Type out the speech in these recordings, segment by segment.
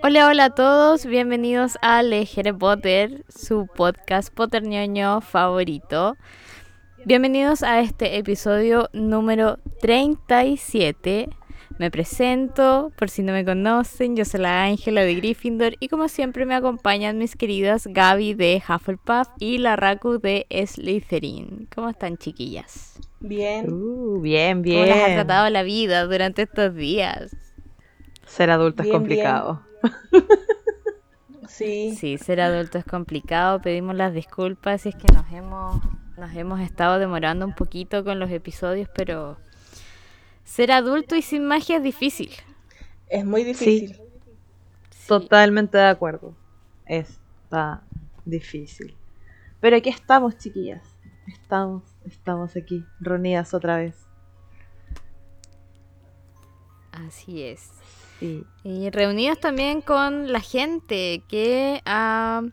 Hola, hola a todos, bienvenidos a Harry Potter, su podcast ñoño favorito. Bienvenidos a este episodio número 37. Me presento, por si no me conocen, yo soy la Ángela de Gryffindor y como siempre me acompañan mis queridas Gaby de Hufflepuff y la Raku de Slytherin. ¿Cómo están chiquillas? Bien. Uh, bien, bien. ¿Cómo les ha tratado la vida durante estos días? Ser adulto es complicado. sí. Sí, ser adulto es complicado. Pedimos las disculpas si es que nos hemos, nos hemos estado demorando un poquito con los episodios, pero ser adulto y sin magia es difícil. Es muy difícil. Totalmente de acuerdo. Está difícil. Pero aquí estamos, chiquillas. Estamos, estamos aquí, reunidas otra vez. Así es. Y reunidos también con la gente que, uh,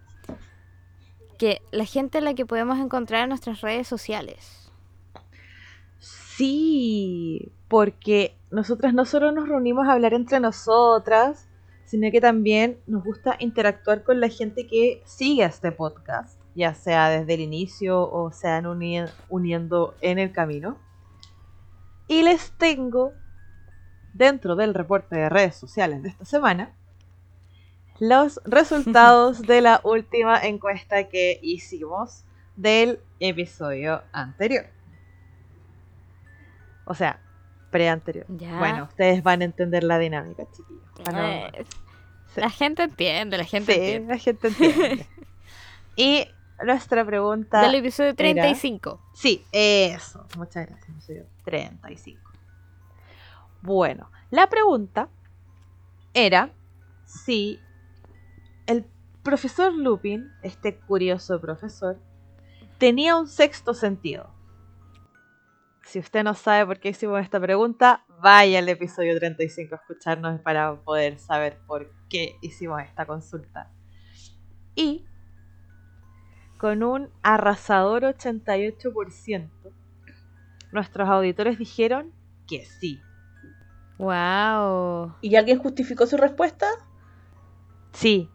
que la gente a la que podemos encontrar en nuestras redes sociales. Sí, porque nosotras no solo nos reunimos a hablar entre nosotras, sino que también nos gusta interactuar con la gente que sigue este podcast, ya sea desde el inicio o se han uniendo en el camino. Y les tengo dentro del reporte de redes sociales de esta semana los resultados de la última encuesta que hicimos del episodio anterior. O sea, pre-anterior. Bueno, ustedes van a entender la dinámica, chiquillos. Eh, la gente entiende, la gente sí, entiende. la gente entiende. y nuestra pregunta. Del episodio 35. Sí, eso. Muchas gracias. 35. Bueno, la pregunta era si el profesor Lupin, este curioso profesor, tenía un sexto sentido. Si usted no sabe por qué hicimos esta pregunta, vaya al episodio 35 a escucharnos para poder saber por qué hicimos esta consulta. Y con un arrasador 88%, nuestros auditores dijeron que sí, Wow. ¿Y alguien justificó su respuesta? Sí.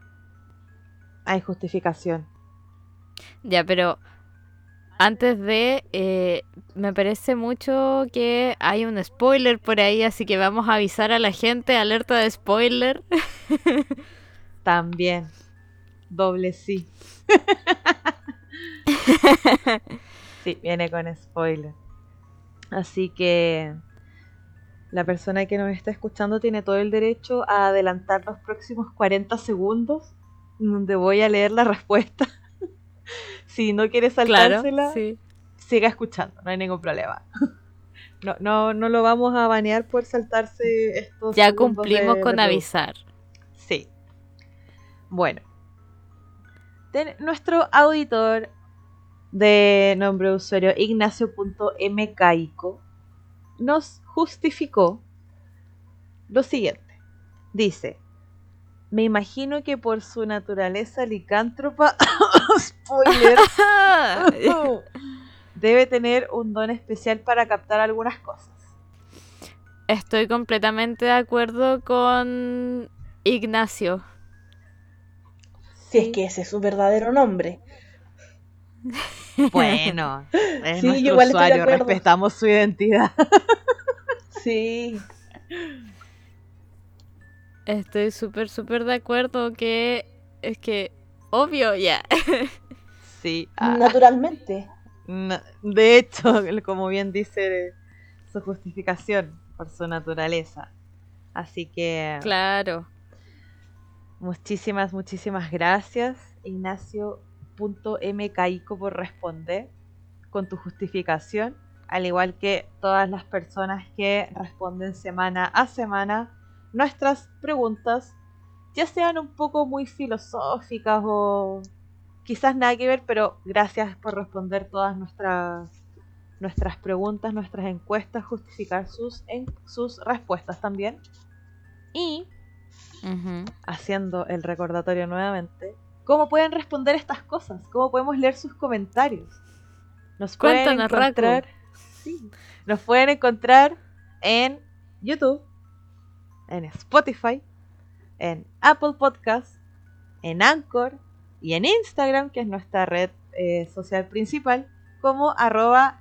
Hay justificación. Ya, pero antes de, eh, me parece mucho que hay un spoiler por ahí, así que vamos a avisar a la gente, alerta de spoiler. También. Doble sí. sí, viene con spoiler. Así que la persona que nos está escuchando tiene todo el derecho a adelantar los próximos 40 segundos donde voy a leer la respuesta. si no quiere saltársela, siga escuchando, no hay ningún problema. no, no, no lo vamos a banear por saltarse estos. Ya cumplimos con avisar. Sí. Bueno. nuestro auditor de nombre de usuario ignacio.mcaico nos justificó lo siguiente. Dice, me imagino que por su naturaleza licántropa, spoiler, debe tener un don especial para captar algunas cosas. Estoy completamente de acuerdo con Ignacio. Si es que ese es su verdadero nombre. Bueno, es nuestro usuario, respetamos su identidad. Sí. Estoy súper, súper de acuerdo que es que, obvio, ya. Sí. Ah. Naturalmente. de hecho, como bien dice su justificación, por su naturaleza. Así que... Claro. Muchísimas, muchísimas gracias, Ignacio.mcaico, por responder con tu justificación al igual que todas las personas que responden semana a semana nuestras preguntas, ya sean un poco muy filosóficas o quizás nada que ver, pero gracias por responder todas nuestras nuestras preguntas, nuestras encuestas, justificar sus, en, sus respuestas también. Y haciendo el recordatorio nuevamente, ¿cómo pueden responder estas cosas? ¿Cómo podemos leer sus comentarios? Nos pueden encontrar nos pueden encontrar en YouTube, en Spotify, en Apple Podcast, en Anchor y en Instagram, que es nuestra red eh, social principal, como arroba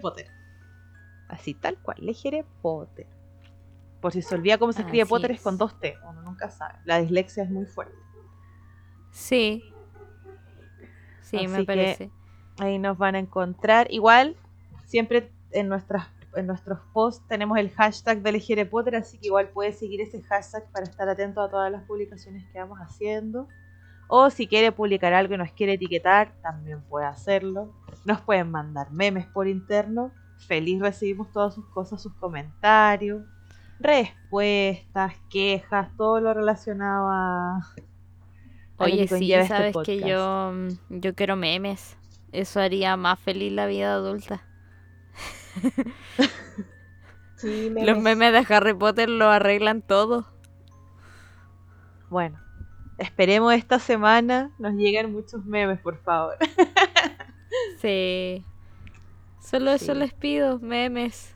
Potter. Así tal cual, Legere Potter. Por si se olvida cómo se escribe Así Potter es es. con dos T, uno nunca sabe. La dislexia es muy fuerte. Sí. Sí, Así me parece. Ahí nos van a encontrar. Igual, siempre en nuestras en nuestros posts tenemos el hashtag de Legere Potter, así que igual puedes seguir ese hashtag para estar atento a todas las publicaciones que vamos haciendo. O si quiere publicar algo y nos quiere etiquetar, también puede hacerlo. Nos pueden mandar memes por interno. Feliz recibimos todas sus cosas, sus comentarios, respuestas, quejas, todo lo relacionado a. a Oye, sí, este sabes que yo, yo quiero memes. Eso haría más feliz la vida adulta. Sí, Los memes de Harry Potter lo arreglan todo. Bueno, esperemos esta semana nos lleguen muchos memes, por favor. Sí. Solo eso les pido, memes.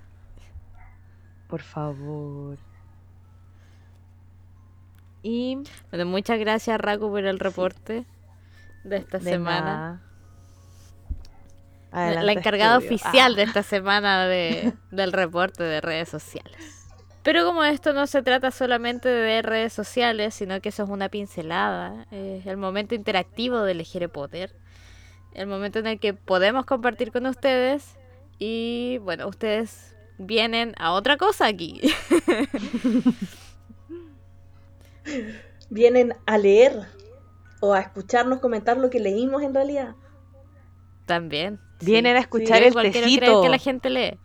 Por favor. Y Bueno, muchas gracias, Raku, por el reporte de esta de semana. nada. La- Adelante, la encargada estudio. oficial Ah, de esta semana de, del reporte de redes sociales. Pero como esto no se trata solamente de redes sociales, sino que eso es una pincelada, es el momento interactivo de Legere Potter, el momento en el que podemos compartir con ustedes y bueno, ustedes vienen a otra cosa aquí. Vienen a leer o a escucharnos comentar lo que leímos en realidad. También. Vienen a escuchar el igual quiero creer tecito. que la gente lee.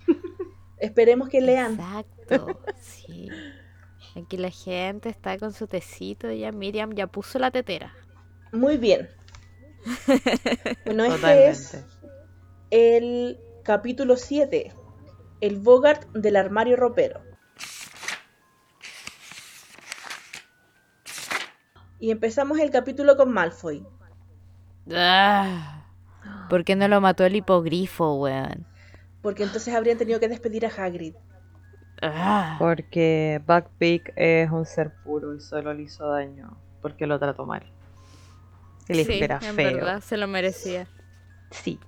Esperemos que lean. Exacto, sí. Aquí la gente está con su tecito, ya Miriam ya puso la tetera. Muy bien. Bueno, este Totalmente. es el capítulo 7. El Bogart del armario ropero. Y empezamos el capítulo con Malfoy. Ah, ¿Por qué no lo mató el hipogrifo, weón? Porque entonces habrían tenido que despedir a Hagrid. Ah, Porque Buckbeak es un ser puro y solo le hizo daño porque lo trató mal. El sí, era en feo. verdad, se lo merecía. Sí.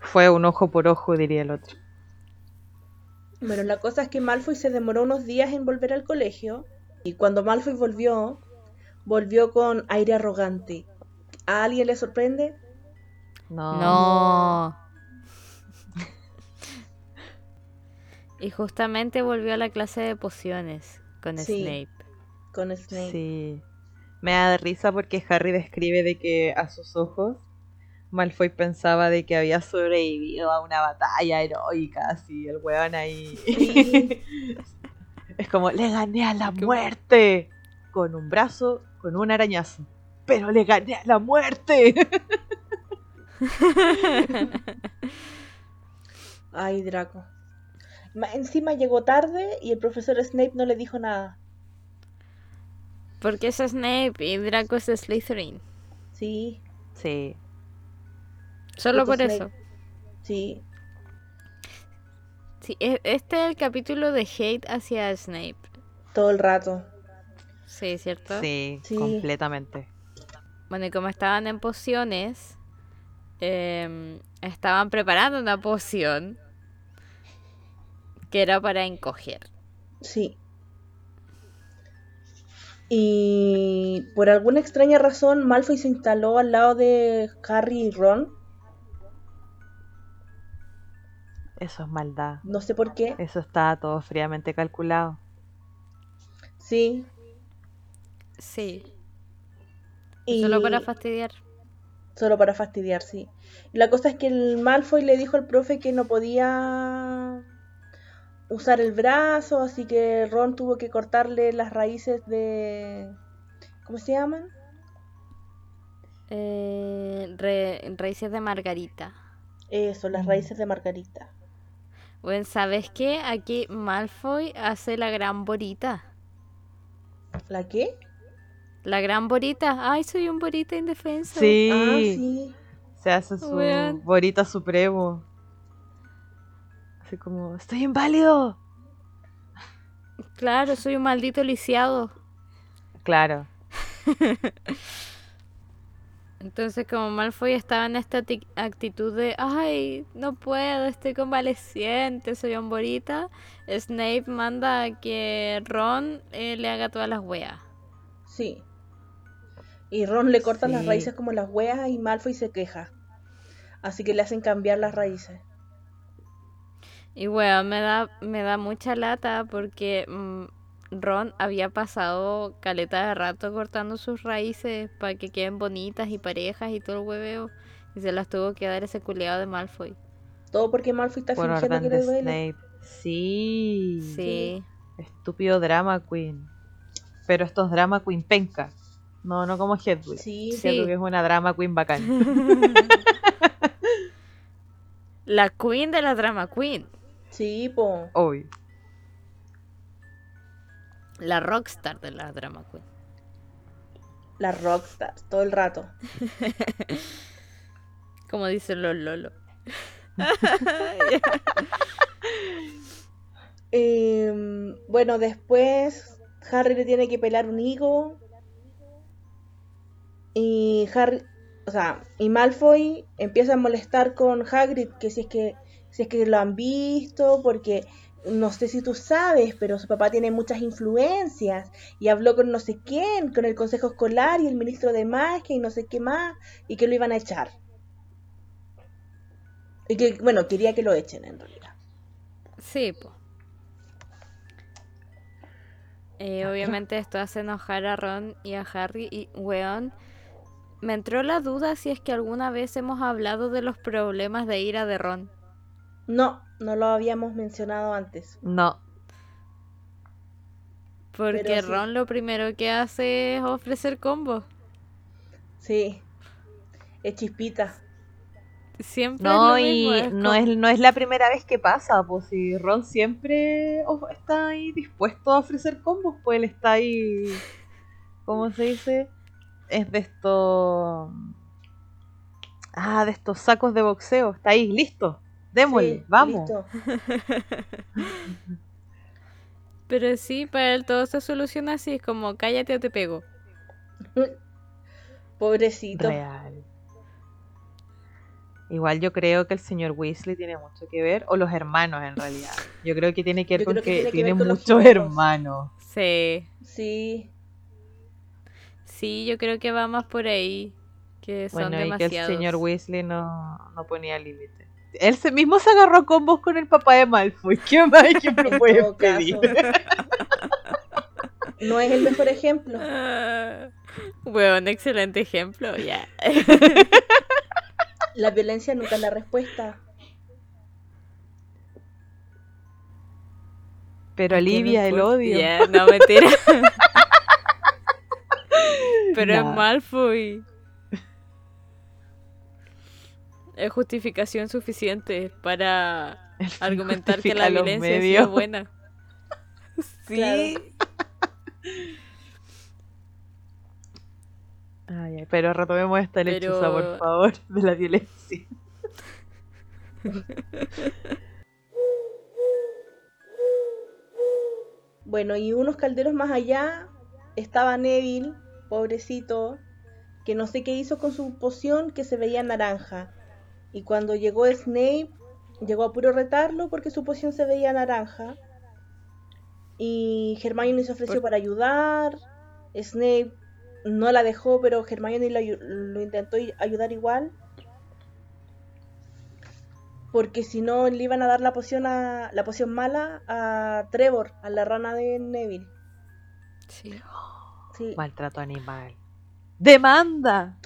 Fue un ojo por ojo, diría el otro. Bueno, la cosa es que Malfoy se demoró unos días en volver al colegio. Y cuando Malfoy volvió, volvió con aire arrogante. ¿A alguien le sorprende? No. No. y justamente volvió a la clase de pociones con Sí. Snape. Con Snape. Sí. Me da risa porque Harry describe de que a sus ojos Malfoy pensaba de que había sobrevivido a una batalla heroica, así el weón ahí. Sí. es como, le gané a la muerte con un brazo, con un arañazo. Pero le gané a la muerte. Ay, Draco. Ma- Encima llegó tarde y el profesor Snape no le dijo nada. Porque es Snape y Draco es de Slytherin. Sí, Sí. Solo Puto por Snape. eso. sí. Sí, e- este es el capítulo de hate hacia Snape. Todo el rato. Sí, ¿cierto? Sí, Sí. completamente. Bueno, y como estaban en pociones, em, estaban preparando una poción que era para encoger. Sí. Y por alguna extraña razón, Malfoy se instaló al lado de Harry y Ron. Eso es maldad. No sé por qué. Eso está todo fríamente calculado. Sí. Sí, Y solo para fastidiar. Solo para fastidiar, sí. Y la cosa es que el Malfoy le dijo al profe que no podía usar el brazo, así que Ron tuvo que cortarle las raíces de... ¿Cómo se llaman? Eh, re- raíces de margarita. Eso, las Mm. raíces de Margarita. Bueno, ¿sabes qué? Aquí Malfoy hace la gran borita. ¿La qué? La gran borita. Ay, soy un borita indefenso. Sí. Ah, sí. Se hace su borita supremo. Así como, estoy inválido. Claro, soy un maldito lisiado. Claro. Entonces como Malfoy estaba en esta actitud de, ay, no puedo, estoy convaleciente, soy homborita, Snape manda a que Ron eh, le haga todas las weas. Sí. Y Ron le corta las raíces como las weas y Malfoy se queja. Así que le hacen cambiar las raíces. Y weón, me da, me da mucha lata porque mm, Ron había pasado caleta de rato cortando sus raíces para que queden bonitas y parejas y todo el hueveo. Y se las tuvo que dar ese culeado de Malfoy. Todo porque Malfoy está Por fingiendo que le duele. Snape. Sí. Sí. Estúpido drama queen. Pero estos drama queen penca. No, no como Hedwig. Sí, Sí. Hedwig es una drama queen bacán. La queen de la drama queen. sí, po. Obvio. La rockstar de la drama queen. La rockstar, todo el rato. Como dicen los Lolo. Em, bueno, después Harry le tiene que pelar un higo. Y Harry, o sea, y Malfoy empieza a molestar con Hagrid que si es que si es que lo han visto, porque no sé si tú sabes, pero su papá tiene muchas influencias y habló con no sé quién, con el consejo escolar y el ministro de magia y no sé qué más, y que lo iban a echar. Y que, bueno, quería que lo echen en realidad. Sí, po. Eh, obviamente esto hace enojar a Ron y a Harry y, weón, me entró la duda si es que alguna vez hemos hablado de los problemas de ira de Ron. No, no lo habíamos mencionado antes. No. Porque sí. Ron lo primero que hace es ofrecer combos. Sí. Es chispita. Siempre es No, lo y mismo, es no, como- es, no es la primera vez que pasa, pues si Ron siempre está ahí dispuesto a ofrecer combos, pues él está ahí, ¿cómo se dice? Es de estos... Ah, de estos sacos de boxeo, está ahí, listo, démosle, Sí, vamos. listo. Pero sí, para él todo se soluciona así, es como cállate o te pego. Pobrecito. Real. Igual yo creo que el señor Weasley tiene mucho que ver, o los hermanos en realidad. Yo creo que tiene que ver Yo con que que, tiene que tiene ver con los muchos hermanos. Sí, Sí. Sí, yo creo que va más por ahí. Que son Bueno, y que el demasiados. señor Weasley no, no ponía límite. Él se mismo se agarró combos con el papá de Malfoy. ¿Qué más ejemplo puedes pedir? No es el mejor ejemplo. Ah, Weón, excelente ejemplo, ya. La violencia nunca es la respuesta. Pero alivia el odio. Ya, no, mentira. Pero es Nah. Malfoy. Es justificación suficiente para argumentar que la violencia es buena. Sí. Claro. Ay, ay, pero retomemos esta lechuza, por Pero- favor, de la violencia. Bueno, y unos calderos más allá estaba Neville, pobrecito, que no sé qué hizo con su poción que se veía naranja. Y cuando llegó Snape, llegó a puro retarlo porque su poción se veía naranja. Y Hermione se ofreció Por- para ayudar. Snape no la dejó, pero Hermione lo, lo intentó ayudar igual. Porque si no le iban a dar la poción a la poción mala a Trevor, a la rana de Neville. Sí. Sí, Maltrato animal. ¡Demanda!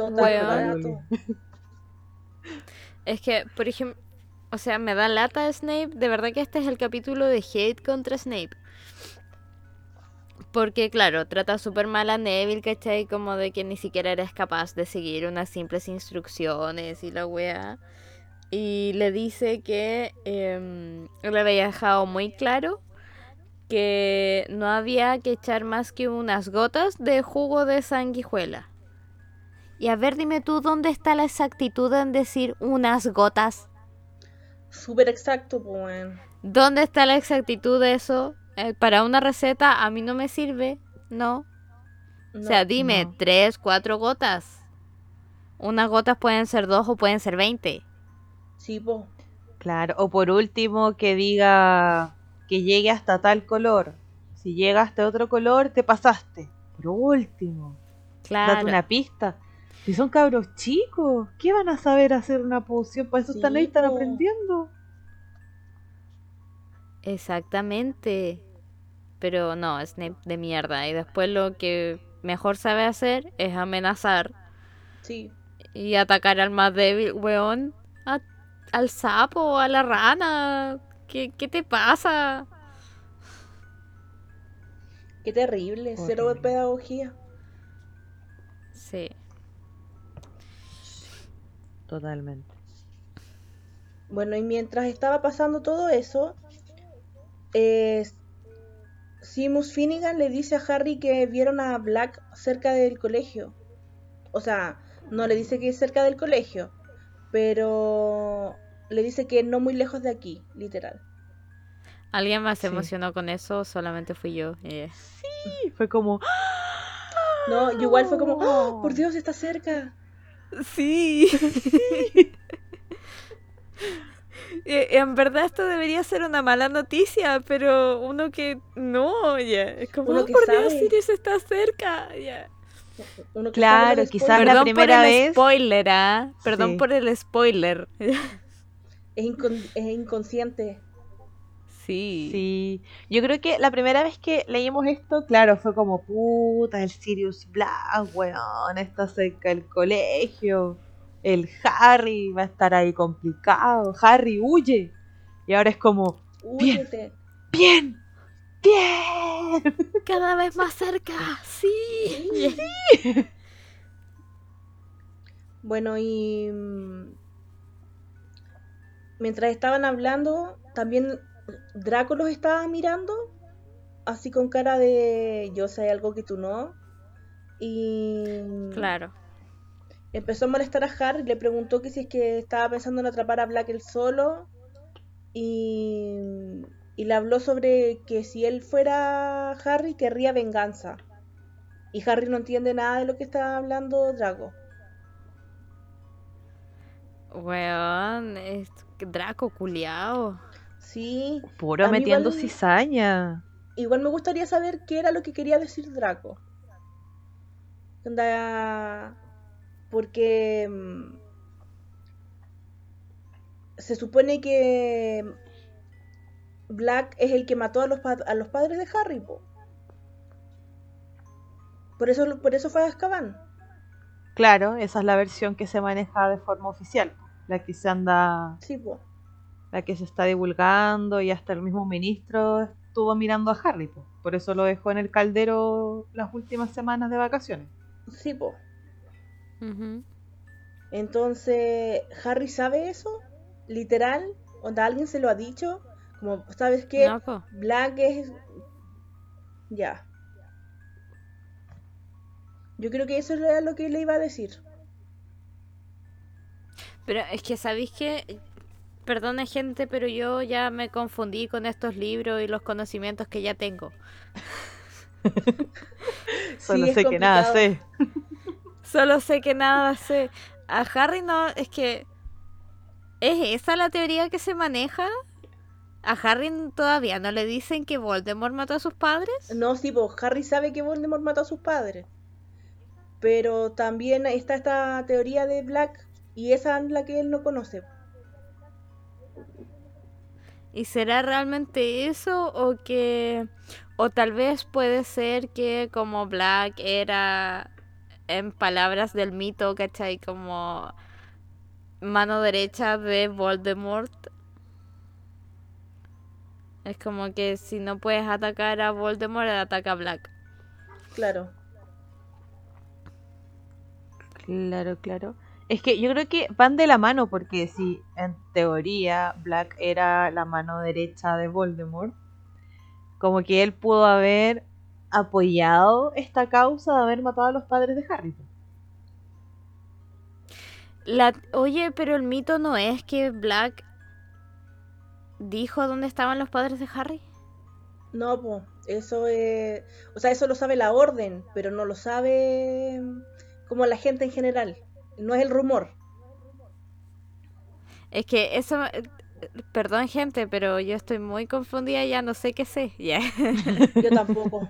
Es que, por ejemplo, o sea, me da lata Snape. De verdad que este es el capítulo de hate contra Snape. Porque, claro, trata súper mal a Neville, ¿cachai? Como de que ni siquiera eres capaz de seguir unas simples instrucciones y la wea. Y le dice que em, le había dejado muy claro que no había que echar más que unas gotas de jugo de sanguijuela. Y a ver, dime tú, ¿dónde está la exactitud en decir unas gotas? Súper exacto, pues. ¿Dónde está la exactitud de eso? Eh, para una receta a mí no me sirve, no. o sea, dime, no. tres, cuatro gotas. Unas gotas pueden ser dos o pueden ser veinte. sí, po. Claro, o por último que diga que llegue hasta tal color. Si llega hasta otro color, te pasaste. Por último, Claro. date una pista. Si son cabros chicos, ¿qué van a saber hacer una poción? Para eso están ahí, están aprendiendo. Exactamente. Pero no, Snape de mierda. Y después lo que mejor sabe hacer es amenazar Sí. y atacar al más débil, weón. A- al sapo, a la rana. ¿Qué, qué te pasa? Qué terrible. Cero Horrible. pedagogía. Sí. Totalmente. Bueno, y mientras estaba pasando todo eso, eh, Seamus Finnegan le dice a Harry que vieron a Black cerca del colegio. O sea, no le dice que es cerca del colegio, pero le dice que no muy lejos de aquí, literal. ¿Alguien más se Sí. emocionó con eso? Solamente fui yo. Y fue como. No, y igual fue como, ¡Oh, por Dios, está cerca. Sí. Eh, En verdad esto debería ser una mala noticia, pero uno que no, ya. Es como, Uno "Oh, que por Dios, sabe". Sirius está cerca. ya. Uno que Claro, quizás la Perdón primera por el vez- spoiler, ¿ah? Perdón Sí. por el spoiler. es, incon- es inconsciente. sí. Sí, yo creo que la primera vez que leímos esto, claro, fue como puta, el Sirius Black, weón, está cerca del colegio, el Harry va a estar ahí complicado, Harry huye, y ahora es como, Bien. Huyete. bien, bien, Cada vez más cerca. Sí. Bueno, y mm, mientras estaban hablando, también Draco los estaba mirando, así con cara de yo sé algo que tú no. Y Claro. empezó a molestar a Harry, le preguntó que si es que estaba pensando en atrapar a Black él solo. Y, y le habló sobre que si él fuera Harry, querría venganza. Y Harry no entiende nada de lo que está hablando Draco. Weón, es Draco culiao. Sí, puro A metiendo igual- cizaña, Igual me gustaría saber qué era lo que quería decir Draco. Porque mm, se supone que Black es el que mató a los, pa- a los padres de Harry, po. Por eso, por eso fue a Azkaban. claro, esa es la versión que se maneja de forma oficial, la que se anda, Sí, po. la que se está divulgando y hasta el mismo ministro estuvo mirando a Harry, po. por eso lo dejó en el caldero las últimas semanas de vacaciones. Sí. Ujú. Entonces, ¿Harry sabe eso? Literal, onda alguien se lo ha dicho, como, ¿sabes qué? No. Black es. Ya. Yo creo que eso era lo que le iba a decir. Pero es que sabéis que, perdone gente, pero yo ya me confundí con estos libros y los conocimientos que ya tengo. Solo sé que nada sé. Solo sé que nada sé. A Harry no, es que... ¿Es esa la teoría que se maneja? ¿A Harry todavía no le dicen que Voldemort mató a sus padres? No, sí, pues Harry sabe que Voldemort mató a sus padres. Pero también está esta teoría de Black y esa es la que él no conoce. ¿Y será realmente eso o que... O tal vez puede ser que como Black era, en palabras del mito, ¿cachai? Como mano derecha de Voldemort. Es como que si no puedes atacar a Voldemort, ataca a Black. Claro. Claro, claro. Es que yo creo que van de la mano porque si en teoría Black era la mano derecha de Voldemort, como que él pudo haber apoyado esta causa de haber matado a los padres de Harry. La, oye, pero el mito no es que Black dijo dónde estaban los padres de Harry. No, pues, eso es... O sea, eso lo sabe la orden, pero no lo sabe como la gente en general. No es el rumor. Es que eso, eh, perdón gente, pero yo estoy muy confundida, ya no sé qué sé. Ya. Yo tampoco.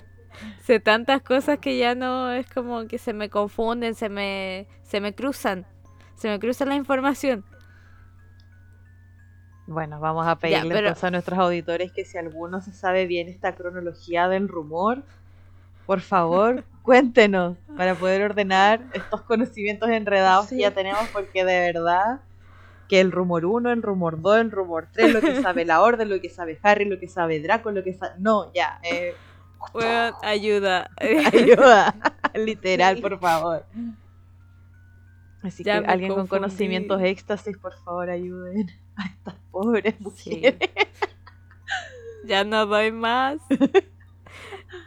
sé tantas cosas que ya no es como que se me confunden, se me, se me cruzan, se me cruza la información. Bueno, vamos a pedirle entonces a nuestros auditores que si alguno se sabe bien esta cronología del rumor, por favor, cuéntenos para poder ordenar estos conocimientos enredados que ya tenemos, porque de verdad que el rumor 1, el rumor 2, el rumor 3, lo que sabe la orden, lo que sabe Harry, lo que sabe Draco, lo que sabe... No, ya. Eh... ayuda. ayuda. Literal, por favor. Así que alguien con conocimientos éxtasis, por favor, ayuden a estas pobres mujeres. Ya no doy más.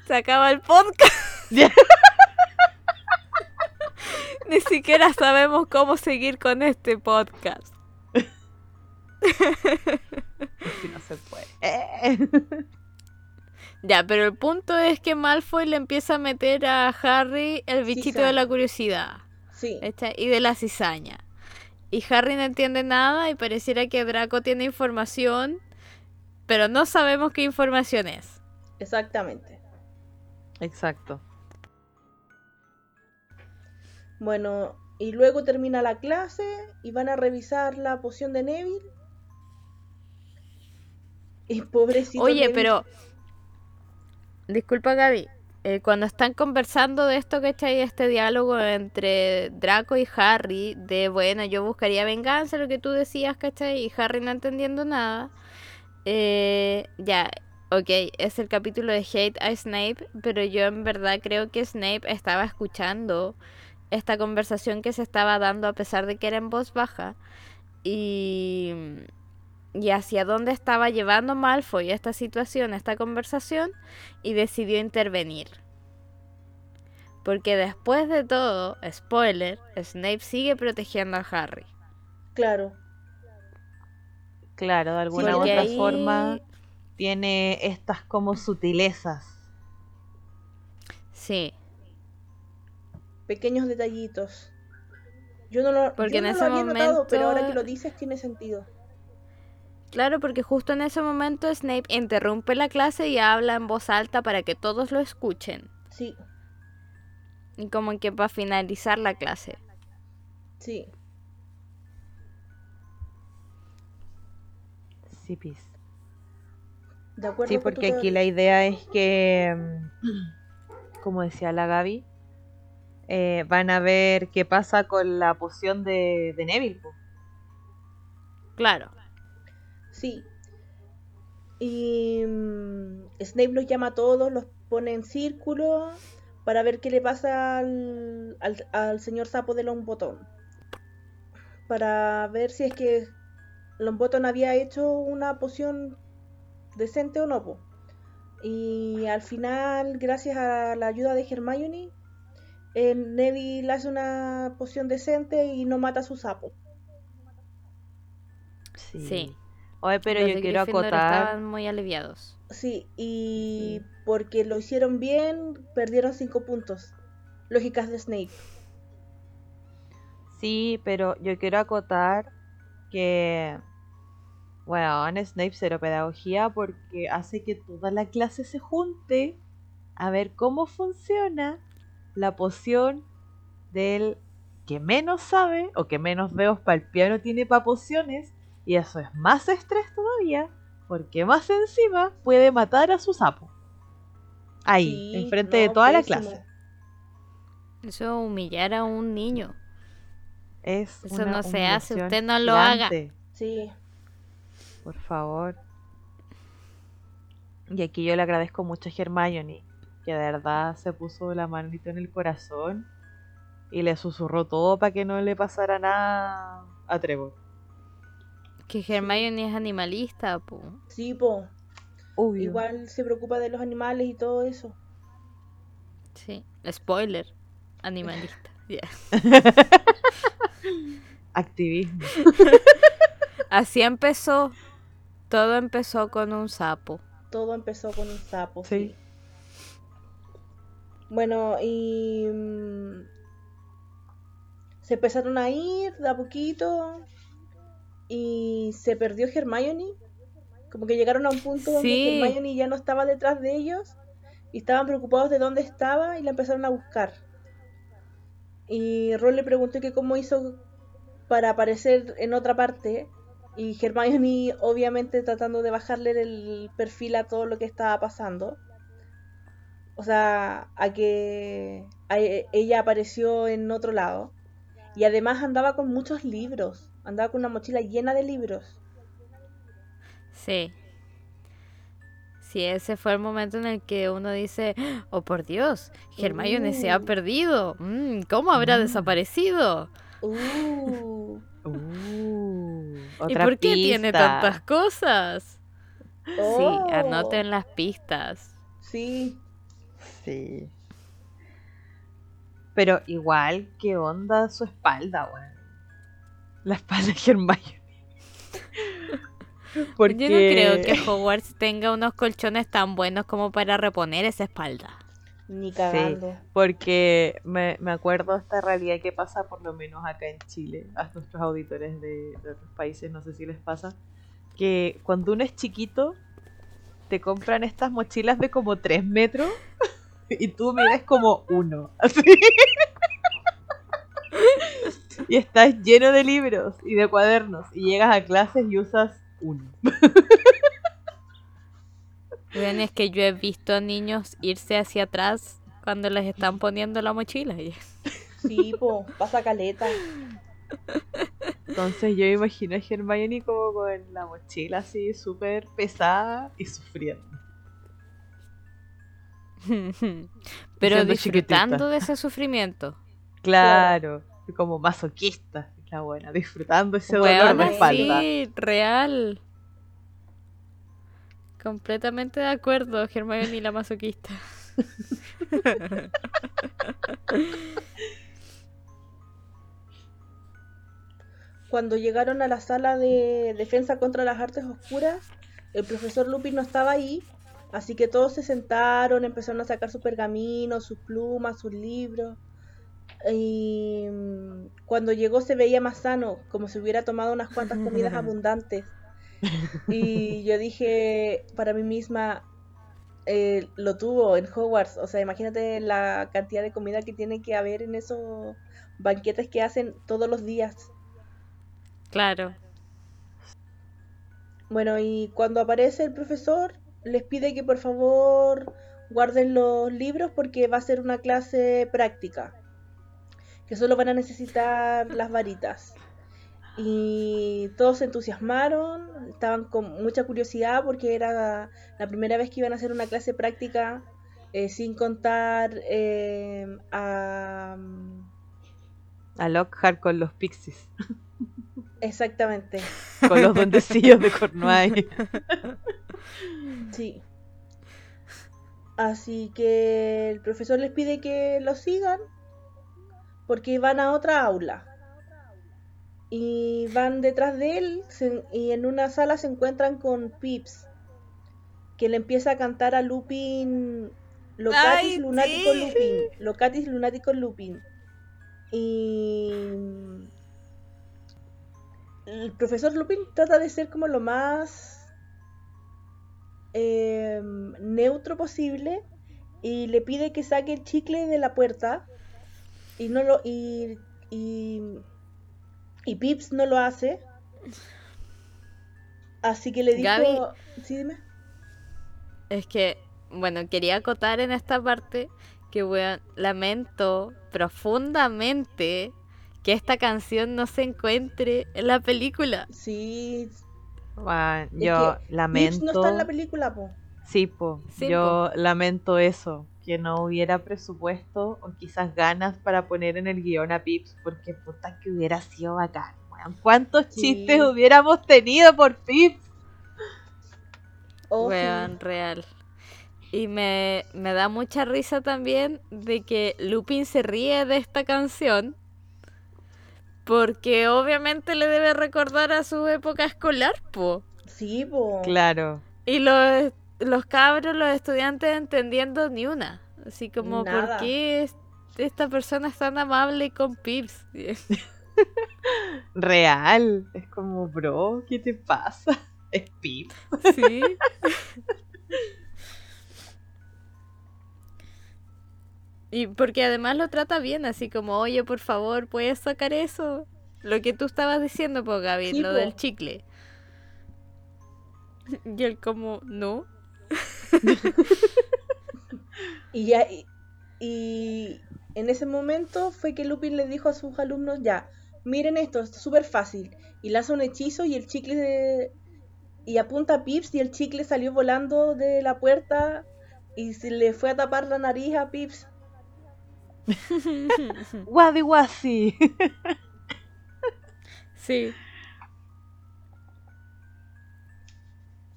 Se acaba el podcast. Ni siquiera sabemos cómo seguir con este podcast. no se puede. Ya, pero el punto es que Malfoy le empieza a meter a Harry el bichito de la curiosidad. Sí. Y de la cizaña. Y Harry no entiende nada y pareciera que Draco tiene información, pero no sabemos qué información es. Exactamente. Exacto. Bueno, y luego termina la clase y van a revisar la poción de Neville y pobrecito. Oye, pero. Disculpa, Gaby. Eh, cuando están conversando de esto, ¿cachai? Este diálogo entre Draco y Harry, de bueno, yo buscaría venganza, lo que tú decías, ¿cachai? Y Harry no entendiendo nada. Eh, ya, ok, es el capítulo de Hate a Snape, pero yo en verdad creo que Snape estaba escuchando esta conversación que se estaba dando a pesar de que era en voz baja. Y y hacia dónde estaba llevando Malfoy esta situación, esta conversación, y decidió intervenir. Porque después de todo, spoiler, Snape sigue protegiendo a Harry. Claro. Claro, de alguna u otra forma tiene estas como sutilezas. Sí. Pequeños detallitos. Yo no lo, Porque en ese había notado, pero ahora que lo dices tiene sentido. Claro, porque justo en ese momento Snape interrumpe la clase y habla en voz alta para que todos lo escuchen. Sí. Y como que para finalizar la clase. Sí. Sí, pis. De acuerdo sí, porque aquí la idea es que, mm, como decía la Gaby, eh, van a ver qué pasa con la poción de, de Neville. Claro. Sí. Y mm, Snape los llama a todos, los pone en círculo para ver qué le pasa al, al, señor sapo de Longbottom. Para ver si es que Longbottom había hecho una poción decente o no. Y al final, gracias a la ayuda de Hermione, eh, Neville hace una poción decente y no mata a su sapo. sí. Oye, pero yo quiero acotar. Estaban muy aliviados. Sí, y porque lo hicieron bien, perdieron cinco puntos. Lógicas de Snape. Sí, pero yo quiero acotar que. Bueno, en Snape cero pedagogía porque hace que toda la clase se junte a ver cómo funciona la poción del que menos sabe o que menos dedos para el piano tiene para pociones y eso es más estrés todavía, porque más encima puede matar a su sapo. Ahí, enfrente de toda la clase. Eso humillar a un niño. Es eso no se hace, usted no lo haga. Sí. Por favor. Y aquí yo le agradezco mucho a Hermione, que de verdad se puso la manito en el corazón y le susurró todo para que no le pasara nada a Trevor. Que Hermione es animalista, po. Sí, po. Igual se preocupa de los animales y todo eso. Sí. Spoiler. Animalista. Activismo. Así empezó. Todo empezó con un sapo. todo empezó con un sapo. Sí. sí. Bueno, y mm, se empezaron a ir de a poquito y se perdió Hermione. Como que llegaron a un punto donde Sí. Hermione ya no estaba detrás de ellos y estaban preocupados de dónde estaba y la empezaron a buscar. Y Ron le preguntó que cómo hizo para aparecer en otra parte y Hermione obviamente tratando de bajarle el perfil a todo lo que estaba pasando. O sea, a que a e- ella apareció en otro lado. Y además andaba con muchos libros. Andaba con una mochila llena de libros. Sí. Sí, ese fue el momento en el que uno dice, oh por Dios, Hermione se ha Uh. perdido. Mm, ¿Cómo habrá desaparecido? Uh, Uh, ¿Y por qué tiene tantas cosas? Sí, Oh. anoten las pistas. Sí. Sí. Pero igual, ¿qué onda su espalda, weón? La espalda de Hermione. Porque... Yo no creo que Hogwarts tenga unos colchones tan buenos como para reponer esa espalda. Ni cagando. Porque me, me acuerdo esta realidad que pasa por lo menos acá en Chile, a nuestros auditores de, de otros países, no sé si les pasa, que cuando uno es chiquito, te compran estas mochilas de como 3 metros y tú miras como uno. Así. Y estás lleno de libros y de cuadernos y llegas a clases y usas uno. Vean, es que yo he visto a niños irse hacia atrás cuando les están poniendo la mochila. y- Sí, po, pasa caleta. Entonces yo imagino a Hermione como con la mochila así súper pesada y sufriendo. Pero Siendo disfrutando chiquitita. de ese sufrimiento. Claro, como masoquista, la buena, disfrutando ese dolor de espalda. sí, real. Completamente de acuerdo, Hermione y la masoquista. Cuando llegaron a la sala de defensa contra las artes oscuras, el profesor Lupin no estaba ahí, así que todos se sentaron, empezaron a sacar sus pergaminos, sus plumas, sus libros. Y mm, cuando llegó se veía más sano, como si hubiera tomado unas cuantas comidas abundantes. Y yo dije para mí misma, eh, lo tuvo en Hogwarts, o sea, imagínate la cantidad de comida que tiene que haber en esos banquetes que hacen todos los días. Claro. Bueno, y cuando aparece el profesor, les pide que por favor guarden los libros porque va a ser una clase práctica, que solo van a necesitar las varitas. Y todos se entusiasmaron, estaban con mucha curiosidad porque era la primera vez que iban a hacer una clase práctica eh, sin contar eh, a... A Lockhart con los pixies, Exactamente, con los duendecillos de Cornwall. Sí. Así que el profesor les pide que lo sigan porque van a otra aula. Y van detrás de él se- y en una sala se encuentran con Pips, que le empieza a cantar a Lupin Locatis Lunático sí. Lupin. Locatis Lunático Lupin. Y el profesor Lupin trata de ser como lo más eh, neutro posible y le pide que saque el chicle de la puerta y no lo y y, y Pips no lo hace así que le dijo Gaby. sí dime Es que, bueno, quería acotar en esta parte que, weón, lamento profundamente que esta canción no se encuentre en la película. sí Bueno, Es yo que lamento. Pips no está en la película po Sí, po. Sí, yo lamento eso, que no hubiera presupuesto o quizás ganas para poner en el guion a Pips, porque puta que hubiera sido bacán. weón. ¿Cuántos Sí. chistes hubiéramos tenido por Pips? Oh, sí. Weón, real. Y me, me da mucha risa también de que Lupin se ríe de esta canción. Porque obviamente le debe recordar a su época escolar, po. sí po Claro. Y lo los cabros, los estudiantes entendiendo ni una. Así como, ¿por qué es- esta persona es tan amable con Pips? Real. Es como, bro, ¿qué te pasa? Es Pip. Sí. Y porque además lo trata bien, así como, oye, por favor, ¿puedes sacar eso? Lo que tú estabas diciendo, pues, Gaby, Sí, lo po. del chicle. Y él como, no. Y ya, y, y en ese momento fue que Lupin le dijo a sus alumnos, ya, miren esto, es súper fácil. Y lanza un hechizo y el chicle de- y apunta a Pips y el chicle salió volando de la puerta y se le fue a tapar la nariz a Pips. Wadi Wasi. sí.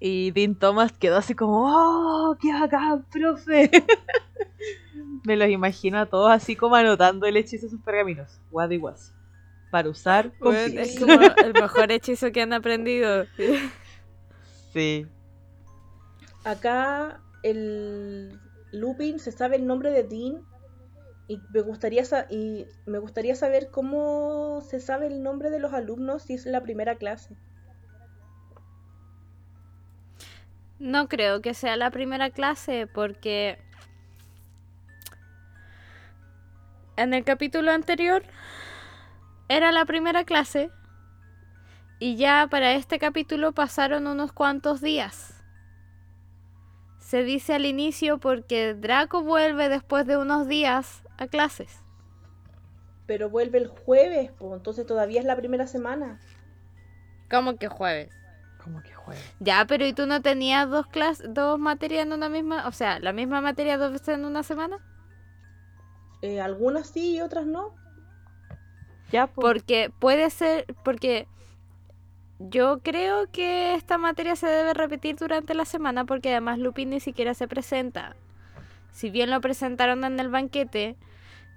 Y Dean Thomas quedó así como, ¡Oh, qué bacán, profe! Me los imagino a todos así como anotando el hechizo de sus pergaminos. Wadi Wasi. Para usar con Bueno, Pips. es como el mejor hechizo que han aprendido. Sí. Acá el Lupin se sabe el nombre de Dean y me gustaría sa- y me gustaría saber cómo se sabe el nombre de los alumnos si es la primera clase. No creo que sea la primera clase porque en el capítulo anterior era la primera clase y ya para este capítulo pasaron unos cuantos días. Se dice al inicio porque Draco vuelve después de unos días a clases. Pero vuelve el jueves, pues entonces todavía es la primera semana. ¿Cómo que jueves? Como que juega. Ya, pero ¿y tú no tenías dos clases, dos materias en una misma, o sea, la misma materia dos veces en una semana? Eh, algunas sí y otras no. Ya, pues. Porque puede ser, porque yo creo que esta materia se debe repetir durante la semana porque además Lupin ni siquiera se presenta. Si bien lo presentaron en el banquete,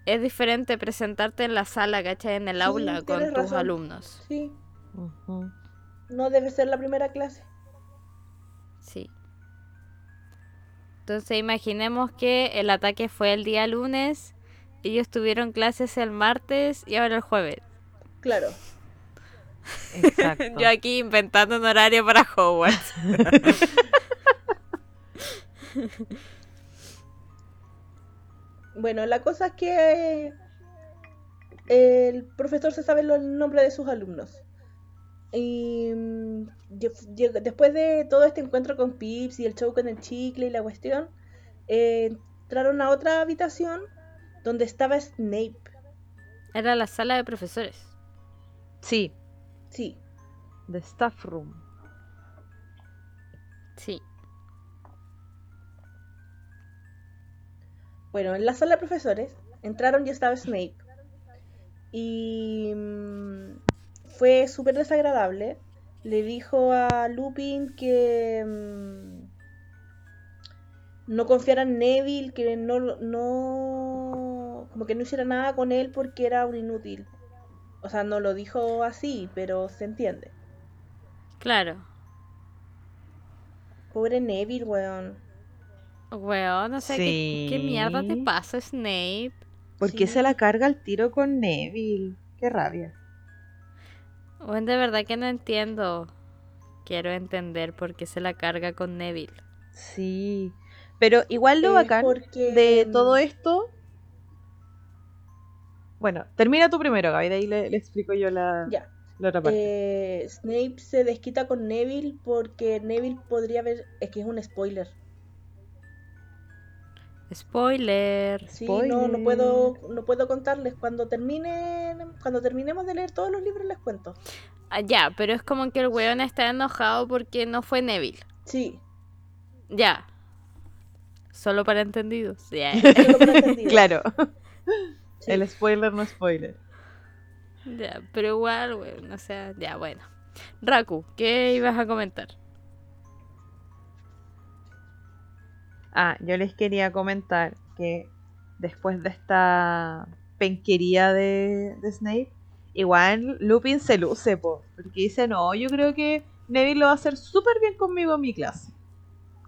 es diferente presentarte en la sala, ¿cachai? En el Sí, aula con tus razón. alumnos. Sí, Ujú. No debe ser la primera clase. Sí. Entonces imaginemos que el ataque fue el día lunes, ellos tuvieron clases el martes y ahora el jueves. Claro. Exacto. Yo aquí inventando un horario para Hogwarts. Bueno, la cosa es que eh, el profesor se sabe el nombre de sus alumnos. Y mm, después de todo este encuentro con Pips y el show con el chicle y la cuestión, eh, entraron a otra habitación donde estaba Snape. Era la sala de profesores. Sí, Sí, The Staff Room. Sí. Bueno, en la sala de profesores entraron y estaba Snape. Y mm, fue súper desagradable. Le dijo a Lupin que mm, no confiara en Neville, que no, no, como que no hiciera nada con él porque era un inútil. O sea, no lo dijo así, pero se entiende. Claro. Pobre Neville, weón. Weón, o sea, ¿qué, qué mierda te pasa, Snape? ¿Por qué se la carga el tiro con Neville? Qué rabia. Weón, de verdad que no entiendo. Quiero entender por qué se la carga con Neville. Sí. Pero igual lo Es bacán porque, de mm, todo esto. Bueno, termina tú primero, Gaby, de ahí le, le explico yo la, Ya. la otra parte. Eh, Snape se desquita con Neville porque Neville podría haber. Es que es un spoiler. Spoiler. Sí, no, no Spoiler. puedo, no puedo contarles. Cuando terminen, cuando terminemos de leer todos los libros les cuento. Ah, ya, pero es como que el weón está enojado porque no fue Neville. Sí, Ya. Solo para entendidos. Ya. solo para entendidos. claro, Sí. el spoiler no spoiler. ya, pero igual, weón, o sea, ya, bueno. Raku, ¿qué ibas a comentar? Ah, yo les quería comentar que después de esta penquería de, de Snape, igual Lupin se luce, po, porque dice, no, yo creo que Neville lo va a hacer súper bien conmigo en mi clase.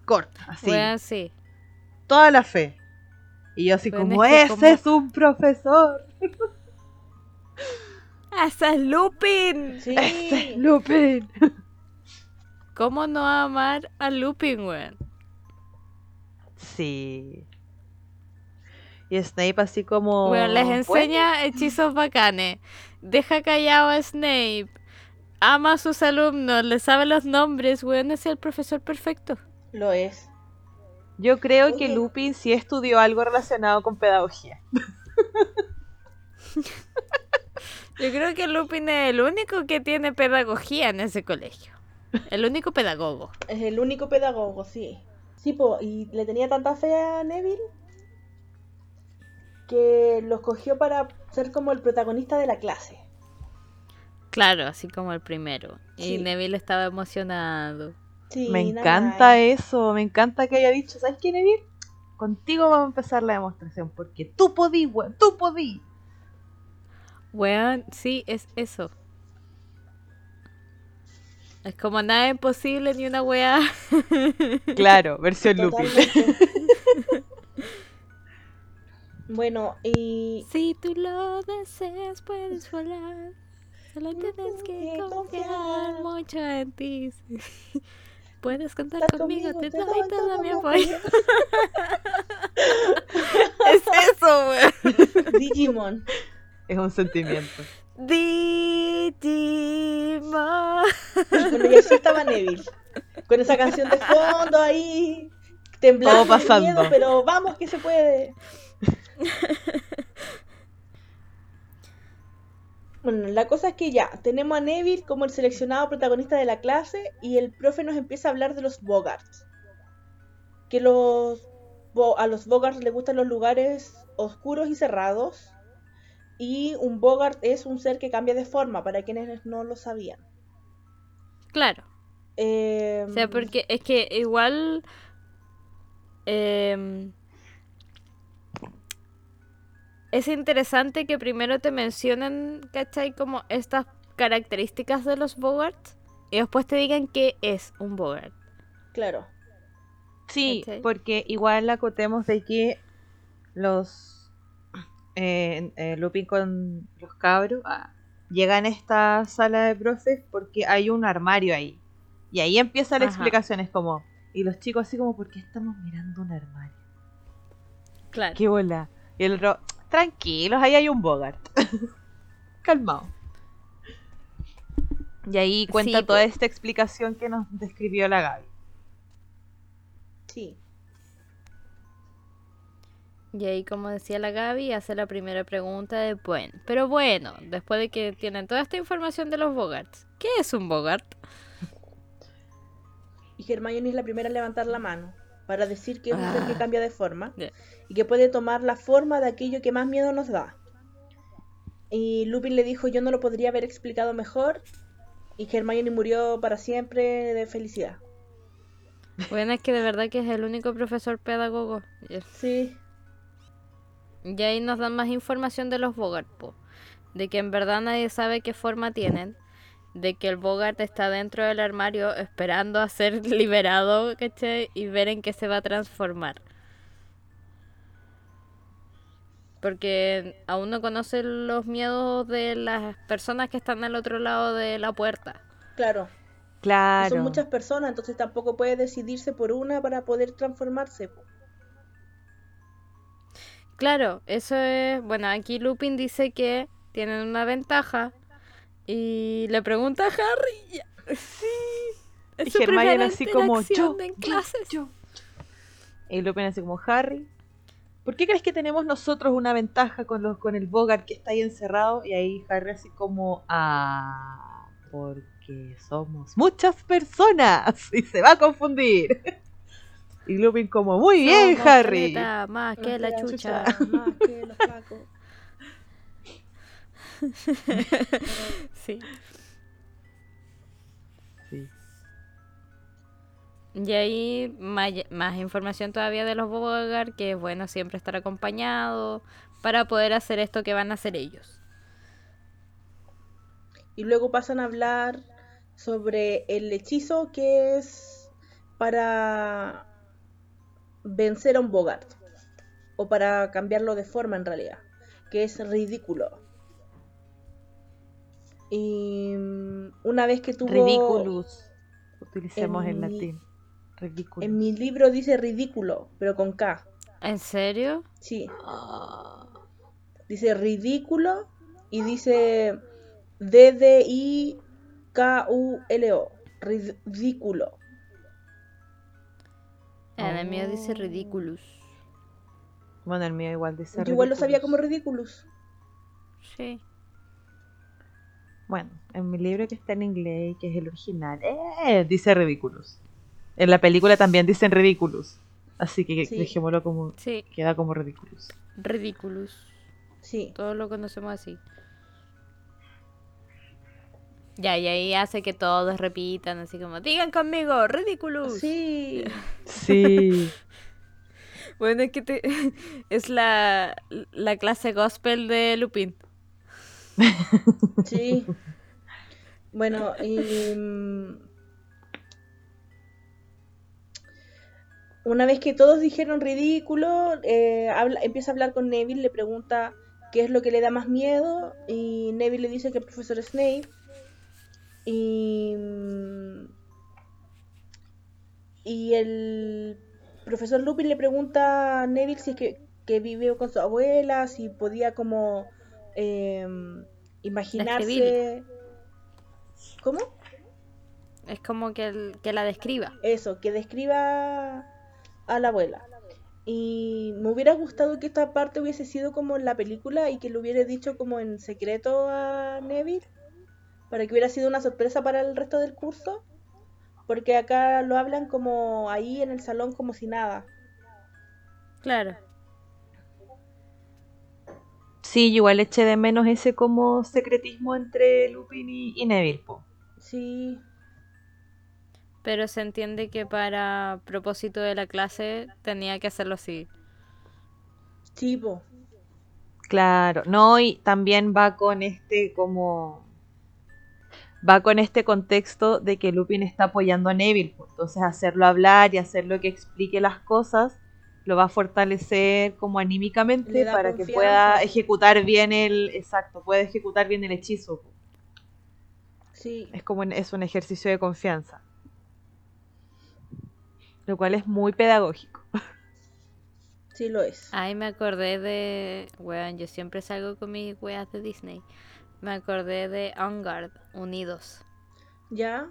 corta, así. Weón, sí. Toda la fe. Y yo así como, es que ese como- es un profesor. ¡Esa es Lupin! Sí. Ese es Lupin. ¿Cómo no amar a Lupin, weón? Sí. Y Snape así como... Weón, les "Bueno". enseña hechizos bacanes. Deja callado a Snape. Ama a sus alumnos, le sabe los nombres, weón, es el profesor perfecto. Lo es. Yo creo que. Lupin sí estudió algo relacionado con pedagogía. Yo creo que Lupin es el único que tiene pedagogía en ese colegio. El único pedagogo. Es el único pedagogo, sí. Sí, po, y le tenía tanta fe a Neville que lo escogió para ser como el protagonista de la clase. Claro, así como el primero. Y. Neville estaba emocionado. Sí, me encanta eso, me encanta que haya dicho, ¿sabes qué, Neville? Contigo vamos a empezar la demostración, porque tú podí, weón, tú podí. Weón, sí, es eso. Es como nada imposible ni una weá. Claro, versión Lupin. Bueno, y Si tú lo deseas, puedes volar. Solo tienes que confiar mucho en ti. Puedes contar conmigo, conmigo, te te doy doy todo todo mi mi apoyo. es eso, weón. Digimon. Es un sentimiento. Digimon. Bueno, y así estaba Neville. Con esa canción de fondo ahí. Temblando pasando. miedo, pero vamos que se puede. Bueno, la cosa es que ya, tenemos a Neville como el seleccionado protagonista de la clase y el profe nos empieza a hablar de los Bogarts. Que los a los Bogarts les gustan los lugares oscuros y cerrados. Y un Bogart es un ser que cambia de forma, para quienes no lo sabían. Claro. Eh, O sea, porque es que igual. em, es interesante que primero te mencionen, ¿cachai? Como estas características de los Bogarts y después te digan qué es un Bogart. Claro. Sí, ¿Cachai? porque igual acotemos de que los eh, eh, Lupin con los cabros ah, llegan a esta sala de profes porque hay un armario ahí. Y ahí empieza la Ajá. explicación, es como, y los chicos así como, ¿por qué estamos mirando un armario? Claro. ¿Qué bola? Y el otro, tranquilos, ahí hay un Bogart. Calmado. Y ahí cuenta Sí, toda esta explicación que nos describió la Gaby. Sí. Y ahí, como decía la Gaby, hace la primera pregunta de, bueno, pero bueno, después de que tienen toda esta información de los Bogarts, ¿qué es un Bogart? Y Hermione es la primera en levantar la mano para decir que es un ser que Ah. cambia de forma y que puede tomar la forma de aquello que más miedo nos da. Y Lupin le dijo, yo no lo podría haber explicado mejor. Y Hermione murió para siempre de felicidad. Bueno, es que de verdad que es el único profesor pedagogo. Sí, Y ahí nos dan más información de los Bogart, po. De que en verdad nadie sabe qué forma tienen. De que el Bogart está dentro del armario esperando a ser liberado, ¿cachai? Y ver en qué se va a transformar. Porque aún no conoce los miedos de las personas que están al otro lado de la puerta. claro. Claro. Son muchas personas, entonces tampoco puede decidirse por una para poder transformarse. Claro, eso es. Bueno, aquí Lupin dice que tienen una ventaja. Y le pregunta a Harry. Sí. Es Y Hermione así como yo, en yo, clases. yo. Y Lupin así como Harry. ¿Por qué crees que tenemos nosotros una ventaja con los con el Bogart que está ahí encerrado? Y ahí Harry así como ah, porque somos muchas personas y se va a confundir. Y Lupin como muy bien, Somos Harry. caleta más que la chucha. Más que los pacos. sí. Sí. Y ahí más, más información todavía de los Bogart, que es bueno siempre estar acompañado para poder hacer esto que van a hacer ellos. Y luego pasan a hablar sobre el hechizo que es para vencer a un Bogart. O para cambiarlo de forma en realidad. Que es ridículo. Y mm, una vez que tuvo... Ridiculous. Utilicemos En el latín. Ridículo. En mi libro dice ridículo, pero con K. ¿En serio? Sí. Ah. Dice ridículo y dice D-D-I-K-U-L-O. Ridículo. En el mío Oh. dice ridiculous. Bueno, el mío igual dice Yo igual lo sabía como ridiculous. Sí. Bueno, en mi libro que está en inglés, que es el original, eh, dice Ridiculous. En la película también dicen Ridiculous. Así que Sí. dejémoslo como. Sí, Queda como Ridiculous. ridiculous. Sí. Todos lo conocemos así. Ya, y ahí hace que todos repitan, así como, digan conmigo, ridiculous. Sí. Sí. Bueno, es que te- es la, la clase gospel de Lupin. Sí. Bueno, y. mm, Una vez que todos dijeron ridículo, eh, habla- empieza a hablar con Neville, le pregunta qué es lo que le da más miedo, y Neville le dice que el profesor Snape. Y. mm, Y el profesor Lupin le pregunta a Neville si es que, que vivió con su abuela, si podía como em, imaginarse... ¿Cómo? Es como que, el- que la describa. Eso, que describa a la abuela. Y me hubiera gustado que esta parte hubiese sido como en la película y que lo hubiera dicho como en secreto a Neville, para que hubiera sido una sorpresa para el resto del curso, porque acá lo hablan como ahí en el salón como si nada. Claro. Sí, yo igual eché de menos ese como secretismo entre Lupin y, y Neville. po. Sí, Pero se entiende que para propósito de la clase tenía que hacerlo así. tipo, Claro, no, y también va con este como va con este contexto de que Lupin está apoyando a Neville, pues, entonces hacerlo hablar y hacerlo que explique las cosas lo va a fortalecer como anímicamente para que pueda ejecutar bien el exacto, pueda ejecutar bien el hechizo. pues. sí, Es como un- es un ejercicio de confianza. Lo cual es muy pedagógico. sí lo es. Ahí me acordé de. Weón, yo siempre salgo con mis weas de Disney. Me acordé de On Guard, Unidos. ¿Ya?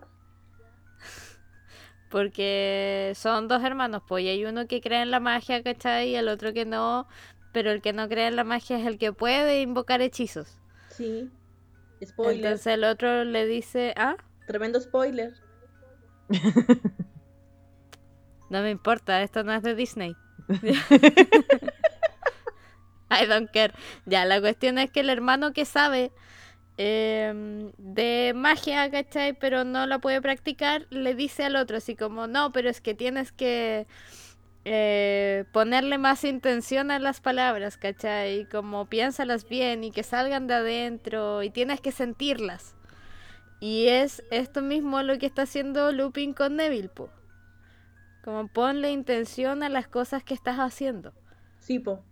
Porque son dos hermanos, pues, y hay uno que cree en la magia, ¿cachai? Y el otro que no. Pero el que no cree en la magia es el que puede invocar hechizos. Sí. Spoiler. Entonces el otro le dice, ah, Tremendo spoiler. no me importa, esto no es de Disney. I don't care. Ya, la cuestión es que el hermano que sabe em, de magia, ¿cachai? Pero no la puede practicar, le dice al otro así como, no, pero es que tienes que eh, ponerle más intención a las palabras, ¿cachai? Como piénsalas bien y que salgan de adentro y tienes que sentirlas. Y es esto mismo lo que está haciendo Lupin con Neville, po. Como ponle intención a las cosas que estás haciendo. Sí, po.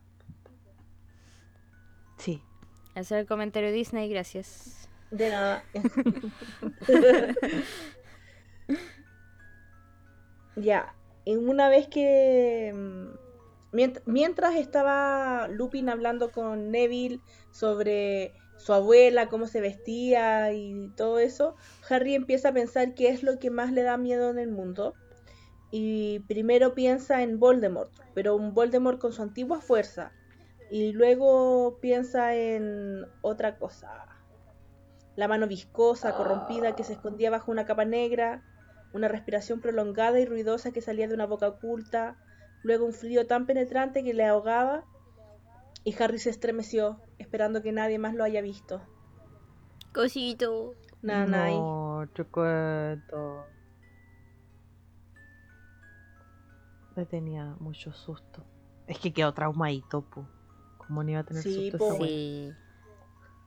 Sí. Ese es el comentario de Disney, gracias. De nada. ya. Una vez que. mm, mient- Mientras estaba Lupin hablando con Neville sobre su abuela, cómo se vestía y todo eso, Harry empieza a pensar qué es lo que más le da miedo en el mundo. Y primero piensa en Voldemort, pero un Voldemort con su antigua fuerza. Y luego piensa en otra cosa. La mano viscosa, corrompida, que se escondía bajo una capa negra, una respiración prolongada y ruidosa que salía de una boca oculta, luego un frío tan penetrante que le ahogaba, y Harry se estremeció, esperando que nadie más lo haya visto. Cosito. Nanay. No, chiquito. Le tenía mucho susto. Es que quedó traumadito, po. ¿Cómo no iba a tener Sí, susto po. Sí.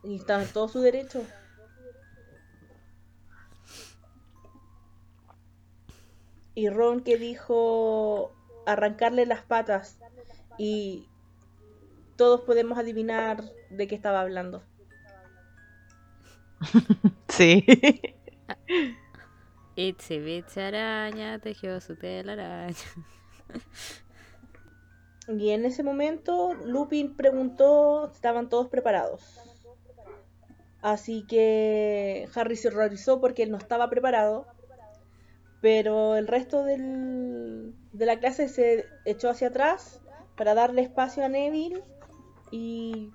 Y está en todo su derecho. Y Ron que dijo arrancarle las patas y todos podemos adivinar de qué estaba hablando. Sí. Itsy bitsy araña tejió su telaraña. Y en ese momento Lupin preguntó si estaban todos preparados. Así que Harry se horrorizó porque él no estaba preparado. Pero el resto de la clase se echó hacia atrás para darle espacio a Neville y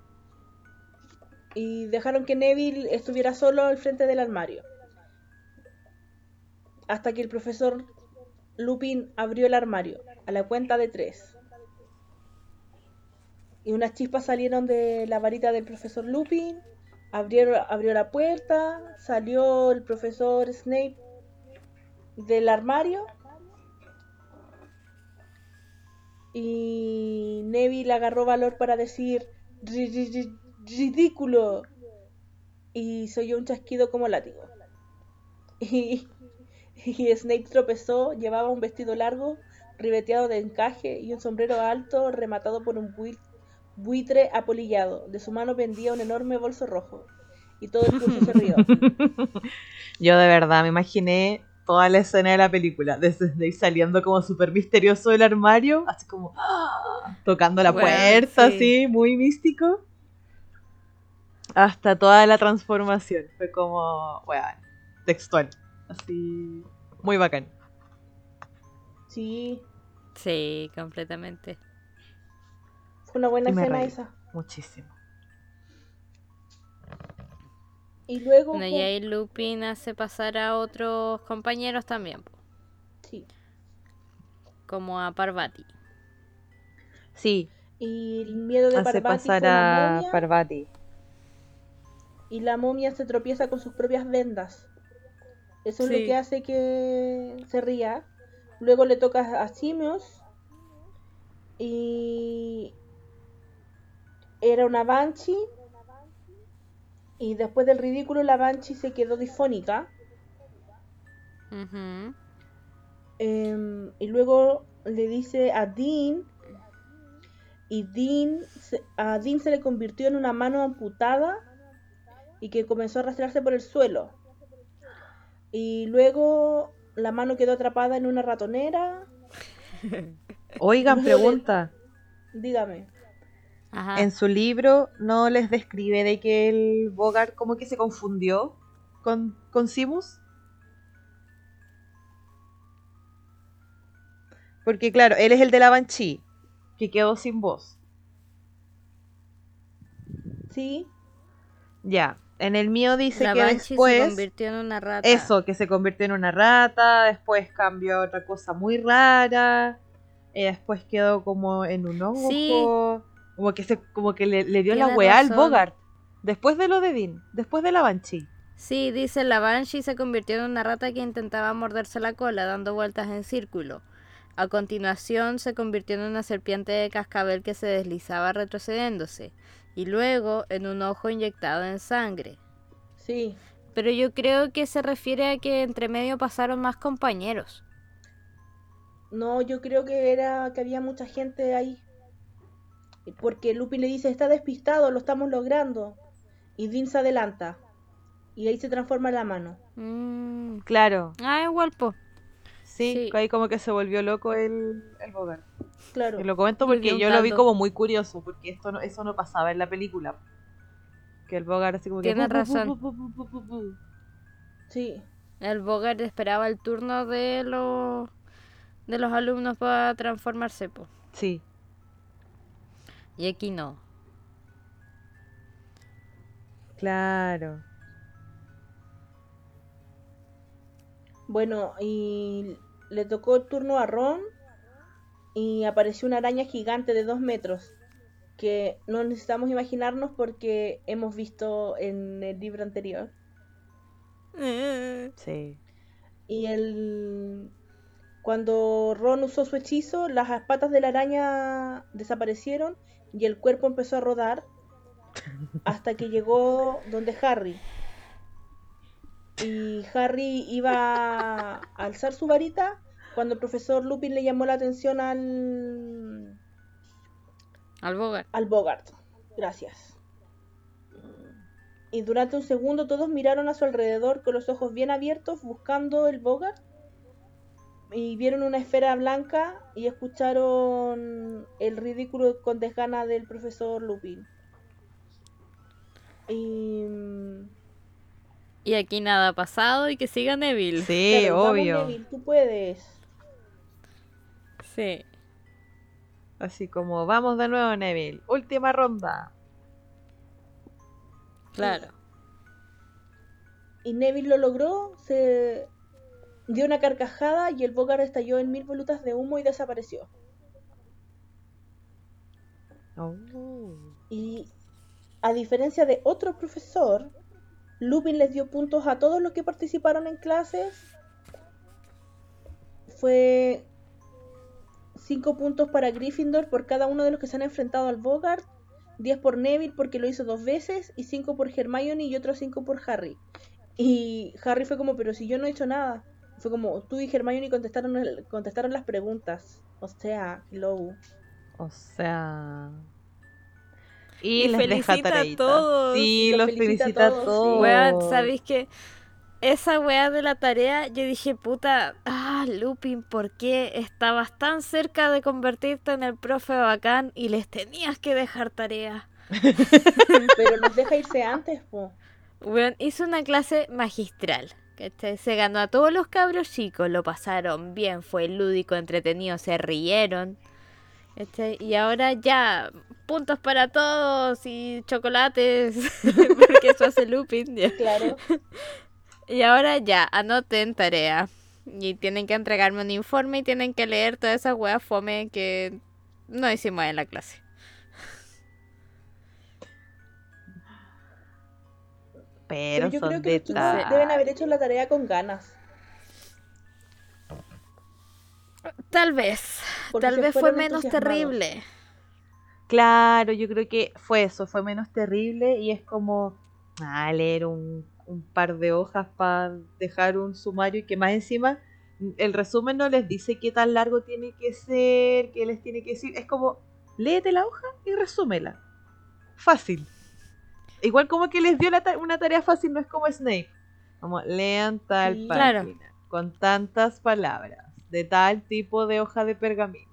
dejaron que Neville estuviera solo al frente del armario. Hasta que el profesor Lupin abrió el armario a la cuenta de tres. Y unas chispas salieron de la varita del profesor Lupin. Abrió la puerta. Salió el profesor Snape del armario. Y Neville agarró valor para decir "Ri- ri- ri- ridículo. Y se oyó un chasquido como látigo. Y, Snape tropezó, llevaba un vestido largo, ribeteado de encaje y un sombrero alto rematado por un bui- buitre apolillado. De su mano pendía un enorme bolso rojo. Y todo el curso se rió. Yo de verdad me imaginé toda la escena de la película, desde Snape saliendo como súper misterioso del armario, así como ¡ah! tocando la Bueno, puerta, sí. así, muy místico, hasta toda la transformación. Fue como, bueno, textual, así, muy bacán. Sí, Sí, completamente. Fue una buena Y escena esa. Muchísimo. Y luego... Bueno, y ahí Lupin hace pasar a otros compañeros también, Sí. como a Parvati. Sí, Y el miedo de hace Parvati pasar la a momia. Parvati. y la momia se tropieza con sus propias vendas. Eso es lo que hace que se ría. Luego le toca a Simios y era una Banshee y después del ridículo la Banshee se quedó difónica. Em, y luego le dice a Dean y Dean se- a Dean se le convirtió en una mano amputada y que comenzó a arrastrarse por el suelo. Y luego la mano quedó atrapada en una ratonera. Oigan, pregunta. Dígame. Ajá. En su libro no les describe de que el Bogart como que se confundió con, con Simus. Porque claro, él es el de la Banshee, que quedó sin voz. Sí, Ya, en el mío dice la que Banshee se después... convirtió en una rata. Eso, que se convirtió en una rata, después cambió a otra cosa muy rara, y después quedó como en un hongo, Sí. Como que se, como que le, le dio la weá al. Bogart, después de lo de Dean, después de la Banshee. Sí, dice la Banshee se convirtió en una rata que intentaba morderse la cola, dando vueltas en círculo. A continuación se convirtió en una serpiente de cascabel que se deslizaba retrocediéndose, y luego en un ojo inyectado en sangre. sí. Pero yo creo que se refiere a que entre medio pasaron más compañeros. No, yo creo que era que había mucha gente ahí. Porque Lupin le dice, está despistado, lo estamos logrando. Y Dean se adelanta. Y ahí se transforma la mano. Mm. Claro, Ah, igual, po. sí, Sí. ahí como que se volvió loco el, el Bogart. Claro. Y lo comento porque yo lo vi como muy curioso, porque esto no, eso no pasaba en la película. Que el Bogart así como que... Pu, pu, razón. Sí. El Bogart esperaba el turno de los de los alumnos para transformarse, po. Sí, Y aquí no. claro. Bueno, y le tocó el turno a Ron. Y apareció una araña gigante de dos metros. Que no necesitamos imaginarnos porque hemos visto en el libro anterior. Sí. Y el... cuando Ron usó su hechizo, las patas de la araña desaparecieron y el cuerpo empezó a rodar hasta que llegó donde Harry. Y Harry iba a alzar su varita cuando el profesor Lupin le llamó la atención al Al Bogart. al Bogart. Gracias. Y durante un segundo todos miraron a su alrededor con los ojos bien abiertos buscando el Bogart. Y vieron una esfera blanca y escucharon el ridículo con desgana del profesor Lupin. Y... Y aquí nada ha pasado y que siga Neville. Sí, claro, vamos, obvio. Neville, tú puedes. Sí. Así como, vamos de nuevo, Neville. Última ronda. Claro. Y Neville lo logró, se dio una carcajada y el Bogart estalló en mil volutas de humo y desapareció. Oh. Y a diferencia de otro profesor, Lupin les dio puntos a todos los que participaron en clases. Fue 5 puntos para Gryffindor por cada uno de los que se han enfrentado al Bogart, 10 por Neville porque lo hizo dos veces y 5 por Hermione y otros 5 por Harry. Y Harry fue como, pero si yo no he hecho nada. Fue como, tú y Hermione contestaron, el- contestaron las preguntas. O sea, low. O sea. Y, Y les deja felicita a tareita. todos. Sí, Los los felicita a felicita a todos, sí. todos. ¿sabéis que esa weá de la tarea, yo dije, puta, ah, Lupin, ¿por qué estabas tan cerca de convertirte en el profe bacán y les tenías que dejar tarea? Pero los deja irse antes, po. Weón, hizo una clase magistral. ¿Cachai? Se ganó a todos los cabros chicos, lo pasaron bien, fue lúdico, entretenido, se rieron. ¿cachai? Y ahora ya, puntos para todos y chocolates, porque eso hace Lupin. ya. Claro. Y ahora ya, anoten tarea. Y tienen que entregarme un informe y tienen que leer toda esa wea fome que no hicimos en la clase. Pero, Pero yo son creo que los deben haber hecho la tarea con ganas. Tal vez, Porque tal vez fue menos terrible. Claro, yo creo que fue eso, fue menos terrible y es como ah, leer un, un par de hojas para dejar un sumario y que más encima el resumen no les dice qué tan largo tiene que ser, qué les tiene que decir, es como léete la hoja y resúmela. Fácil. Igual como que les dio la ta- una tarea fácil, no es como Snape. Como lean tal Sí. Claro. página con tantas palabras, de tal tipo de hoja de pergamino,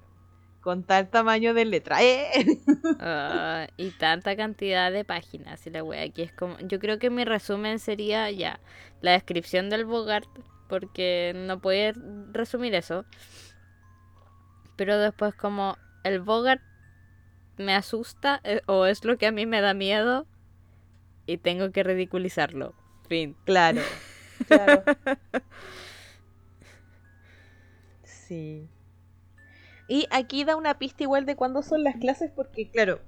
con tal tamaño de letra. ¡Eh! Ah, y tanta cantidad de páginas y la wea aquí es como yo creo que mi resumen sería ya la descripción del Bogart porque no puede resumir eso pero después como el Bogart me asusta eh, o es lo que a mí me da miedo y tengo que ridiculizarlo fin Claro. Claro. Sí. Y aquí da una pista igual de cuándo son las clases, porque claro,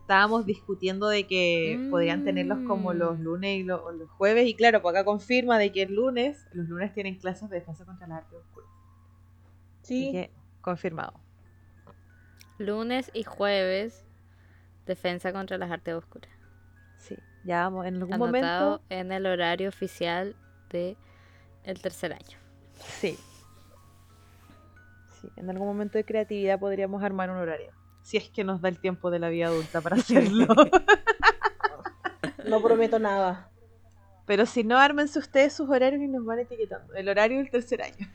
estábamos discutiendo de que podrían tenerlos como los Mm. lunes y los jueves, y claro, pues acá confirma de que el lunes, los lunes tienen clases de defensa contra las artes oscuras. Así Sí. que, confirmado. lunes y jueves defensa contra las artes oscuras Sí, ya vamos, en algún anotado momento. en el horario oficial de el tercer año Sí. Sí, en algún momento de creatividad podríamos armar un horario. Si es que nos da el tiempo de la vida adulta para hacerlo. No prometo nada. Pero si no, ármense ustedes sus horarios y nos van etiquetando. El horario del tercer año.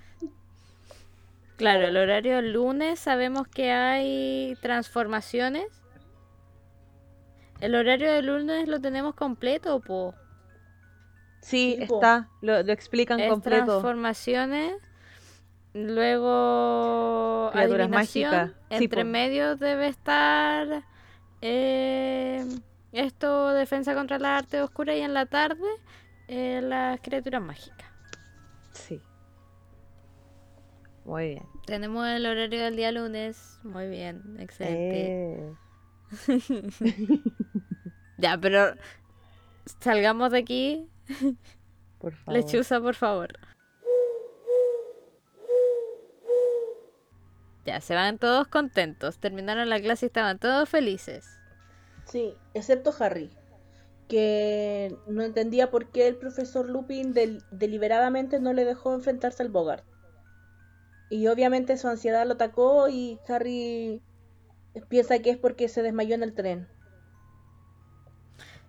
Claro, el horario lunes sabemos que hay transformaciones. El horario de lunes lo tenemos completo, po. Sí, está. Lo, lo explican Es completo. transformaciones. Luego Criaturas adivinación. mágicas. Sí, Entre po. medio debe estar eh, esto, defensa contra la arte oscura y en la tarde eh, las criaturas mágicas. Sí. Muy bien. Tenemos el horario del día lunes. Muy bien, excelente. Eh, Ya, pero salgamos de aquí. por favor. Lechuza, por favor. Ya, se van todos contentos. Terminaron la clase y estaban todos felices. Sí, excepto Harry, que no entendía por qué el profesor Lupin del- deliberadamente no le dejó enfrentarse al Bogart. Y obviamente su ansiedad lo atacó y Harry piensa que es porque se desmayó en el tren.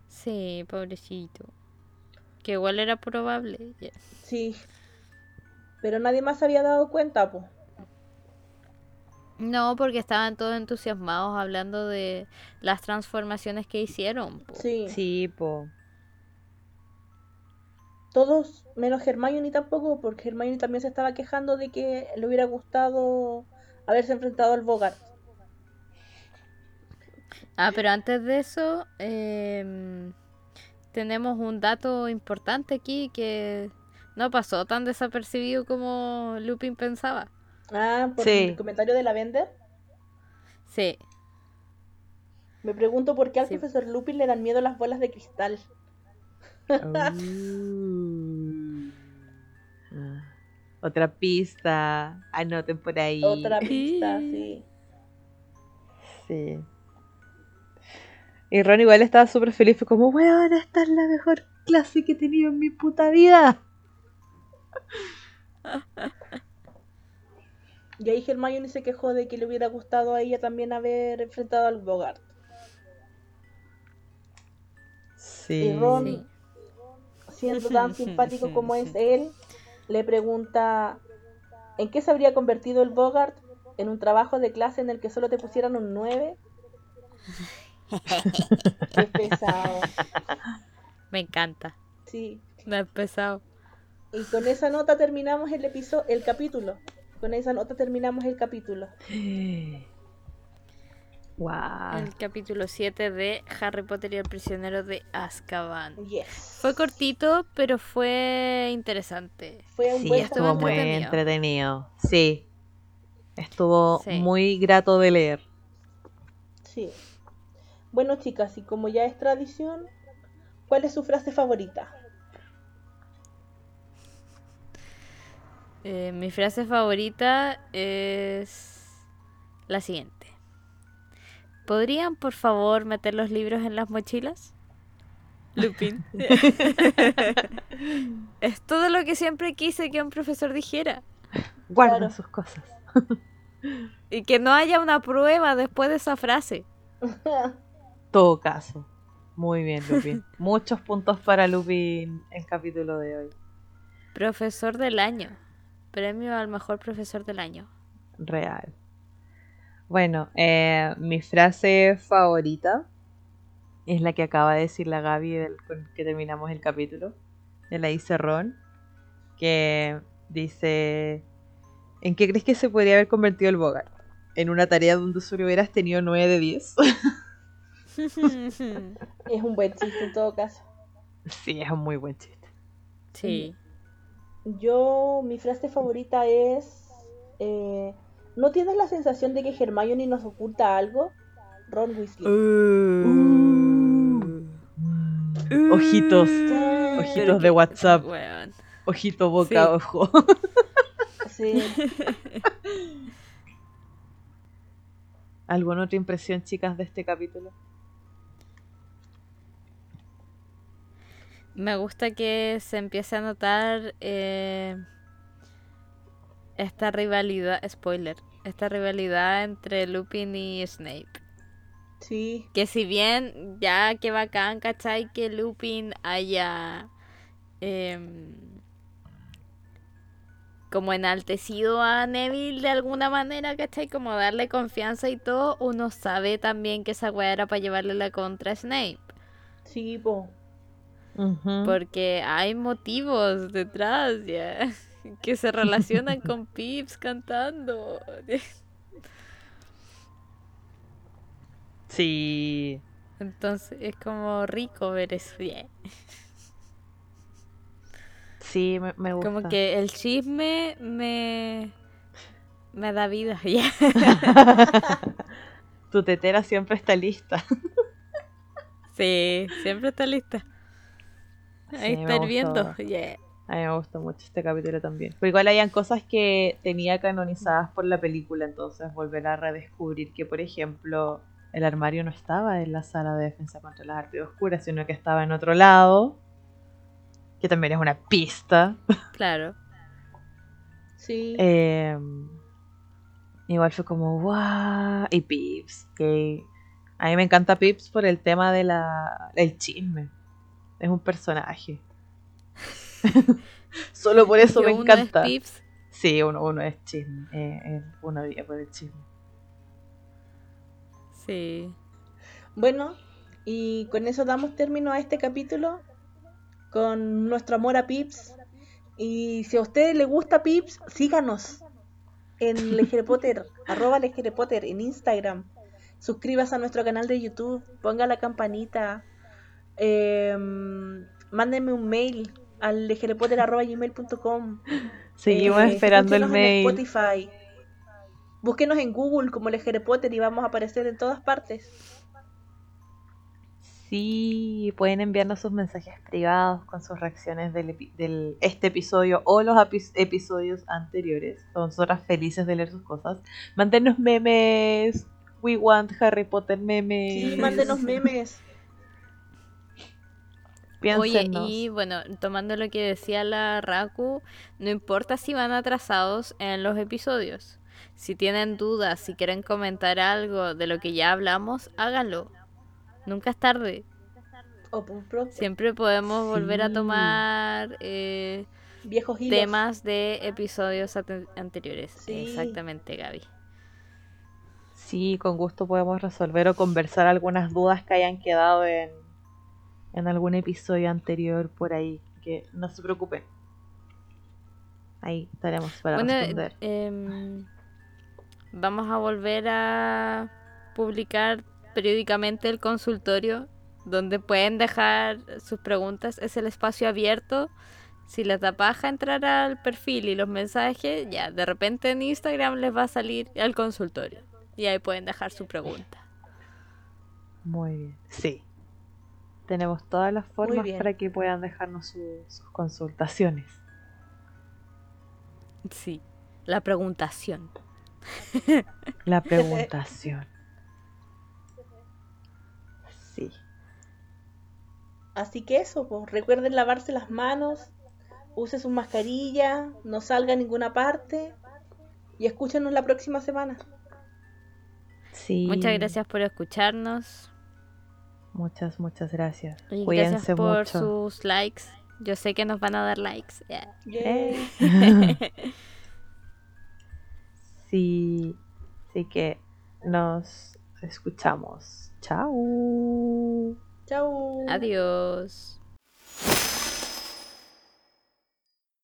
Sí, pobrecito. Que igual era probable. Sí. Pero nadie más se había dado cuenta, pues. No, porque estaban todos entusiasmados hablando de las transformaciones que hicieron. po. Sí. Sí, po. Todos menos Hermione tampoco, porque Hermione también se estaba quejando de que le hubiera gustado haberse enfrentado al Bogart. Ah, pero antes de eso, em, tenemos un dato importante aquí que no pasó tan desapercibido como Lupin pensaba. Ah, por Sí. el comentario de la Vender. Sí, Me pregunto por qué al Sí. profesor Lupin le dan miedo las bolas de cristal. Uh. Ah. Otra pista. Anoten por ahí. Otra pista, sí. Sí. Y Ron igual estaba súper feliz. Fue como, weón, esta es la mejor clase que he tenido en mi puta vida. Y ahí Hermione se quejó de que le hubiera gustado a ella también haber enfrentado al Bogart. Sí. Y Ron, sí. siendo tan simpático como es él, le pregunta ¿en qué se habría convertido el Bogart? ¿En un trabajo de clase en el que solo te pusieran un 9? Qué pesado. Me encanta. Sí. Me ha pesado. Y con esa nota terminamos el episodio, el capítulo. Con esa nota terminamos el capítulo. Wow. El capítulo 7 de Harry Potter y el prisionero de Azkaban. Yes. Fue cortito, pero fue interesante. Fue un Sí, buen estuvo muy entretenido. entretenido. Sí. Estuvo Sí. muy grato de leer. Sí. Bueno, chicas, y como ya es tradición, ¿cuál es su frase favorita? Eh, mi frase favorita es la siguiente. ¿Podrían, por favor, meter los libros en las mochilas? Lupin. es todo lo que siempre quise que un profesor dijera. Guarda Claro. sus cosas. Y que no haya una prueba después de esa frase. Todo caso. Muy bien, Lupin. Muchos puntos para Lupin en capítulo de hoy. Profesor del año. Premio al mejor profesor del año. Real. Bueno, eh, mi frase favorita es la que acaba de decir la Gaby del- con que terminamos el capítulo. De la dice Ron. Que dice: ¿En qué crees que se podría haber convertido el Bogart? En una tarea donde solo hubieras tenido 9 de 10. Es un buen chiste en todo caso. sí, es un muy buen chiste. sí. Yo, mi frase favorita es... eh, ¿No tienes la sensación de que Hermione nos oculta algo? Ron Weasley. Uh. Ojitos. Pero Ojitos de WhatsApp. Ojito, boca, Sí. ojo. Sí. ¿Alguna otra impresión, chicas, de este capítulo? Me gusta que se empiece a notar eh, esta rivalidad, spoiler, esta rivalidad entre Lupin y Snape. Sí. Que si bien ya que bacán, ¿cachai? Que Lupin haya em, como enaltecido a Neville de alguna manera, ¿cachai? Como darle confianza y todo, uno sabe también que esa weá era para llevarle la contra a Snape. Sí, po. Porque hay motivos detrás, ya. Que se relacionan con Pips cantando. Sí. Entonces es como rico ver eso. ya. Sí, me, me gusta. Como que el chisme me. me da vida. ya. tu tetera siempre está lista. Sí, siempre está lista. Ahí Sí, hirviendo. gustó. ya. A mí me gusta mucho este capítulo también. Pero igual hayan cosas que tenía canonizadas por la película, entonces volver a redescubrir que, por ejemplo, el armario no estaba en la sala de defensa contra las artes oscuras, sino que estaba en otro lado. Que también es una pista. Claro. Sí. Eh, igual fue como, ¡guau! Y Pips, que a mí me encanta Pips por el tema de la, el chisme. Es un personaje. Solo por eso Que me uno encanta. es. Sí, uno, uno es chisme. eh, eh, uno vive por el chisme. Sí. Bueno, y con eso damos término a este capítulo con nuestro amor a Pips. Y si a usted le gusta Pips, síganos en Legere Potter, arroba Legere Potter en Instagram. Suscríbase a nuestro canal de YouTube, ponga la campanita, eh, mándenme un mail al legerepotter.gmail.com Seguimos Eh, esperando el escúchenos en mail. Spotify. Búsquenos en Google como Legere Potter y vamos a aparecer en todas partes. Sí, pueden enviarnos sus mensajes privados con sus reacciones del, este episodio o los epi- episodios anteriores. Nosotras felices de leer sus cosas. Mándenos memes. We want Harry Potter memes. Sí, mándenos memes. Oye, y bueno, tomando lo que decía la Raku, no importa si van atrasados en los episodios. Si tienen dudas, si quieren comentar algo de lo que ya hablamos, háganlo. Nunca es tarde. O por pro- Siempre podemos volver a tomar eh, viejos hilos. temas de episodios anteriores. Sí. Exactamente, Gaby. Sí, con gusto podemos resolver o conversar algunas dudas que hayan quedado en, en algún episodio anterior por ahí. Que no se preocupen. Ahí estaremos para Bueno, responder. em, vamos a volver a publicar periódicamente el consultorio donde pueden dejar sus preguntas. Es el espacio abierto. Si les da paja entrar al perfil y los mensajes, ya de repente en Instagram les va a salir el consultorio. Y ahí pueden dejar su pregunta. Muy bien. Sí. Tenemos todas las formas para que puedan dejarnos su- sus consultaciones. Sí, la preguntación. La preguntación. Sí. Así que eso, pues, recuerden lavarse las manos, use sus mascarillas, no salga a ninguna parte y escúchenos la próxima semana. Sí. Muchas gracias por escucharnos. Muchas, muchas gracias. Y Cuídense gracias por mucho. sus likes. Yo sé que nos van a dar likes. yeah. Sí. Así que nos escuchamos. Chao. Chao. Adiós.